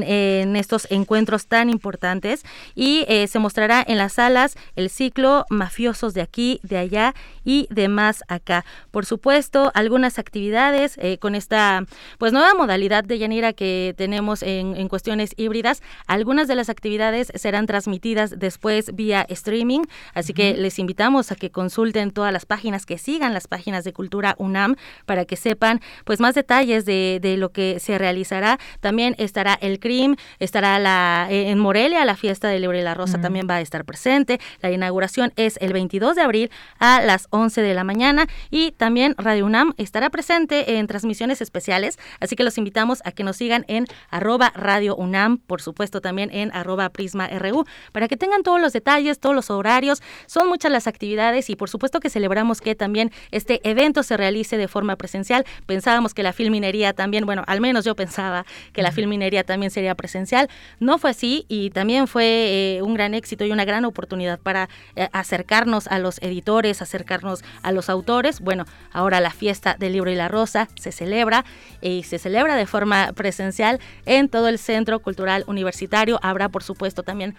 estos encuentros tan importantes. Y eh, se mostrará en las salas el ciclo Mafiosos de aquí, de allá y de más acá. Por supuesto, algunas actividades con esta pues nueva modalidad de Yanira que tenemos en, en cuestiones híbridas. Algunas de las actividades serán transmitidas después vía streaming, así que les invitamos a que consulten todas las páginas, que sigan las páginas de Cultura UNAM para que sepan pues más detalles de, lo que se realizará. También estará el CRIM, estará la eh, en Morelia la fiesta de Libre y la Rosa también va a estar presente. La inauguración es el 22 de abril a las 11 de la mañana y también Radio UNAM estará presente en transmisiones especiales, así que los invitamos a que nos sigan en arroba Radio UNAM, por supuesto también en arroba Prisma RU, para que tengan todos los detalles, todos los horarios. Son muchas las actividades y por supuesto que celebramos que también este evento se realice de forma presencial. Pensábamos que la filminería también, bueno, al menos yo pensaba que la filminería también sería presencial. No fue así y también fue eh, un gran éxito y una gran oportunidad para eh, acercarnos a los editores, acercarnos a los autores. Bueno, ahora la fiesta del libro y la rosa se celebra y se celebra de forma presencial en todo el Centro Cultural Universitario. Habrá, por supuesto, también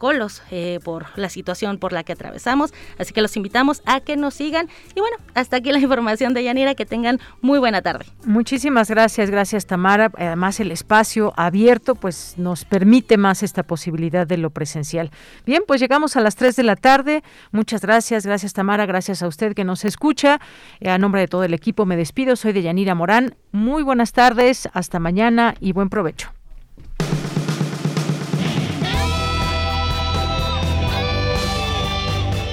protocolos eh, por la situación por la que atravesamos. Así que los invitamos a que nos sigan. Y bueno, hasta aquí la información de Yanira. Que tengan muy buena tarde. Muchísimas gracias, gracias Tamara. Además, el espacio abierto pues nos permite más esta posibilidad de lo presencial. Bien, pues llegamos a las 3 de la tarde. Muchas gracias, gracias Tamara, gracias a usted que nos escucha. A nombre de todo el equipo me despido. Soy de Yanira Morán. Muy buenas tardes, hasta mañana y buen provecho.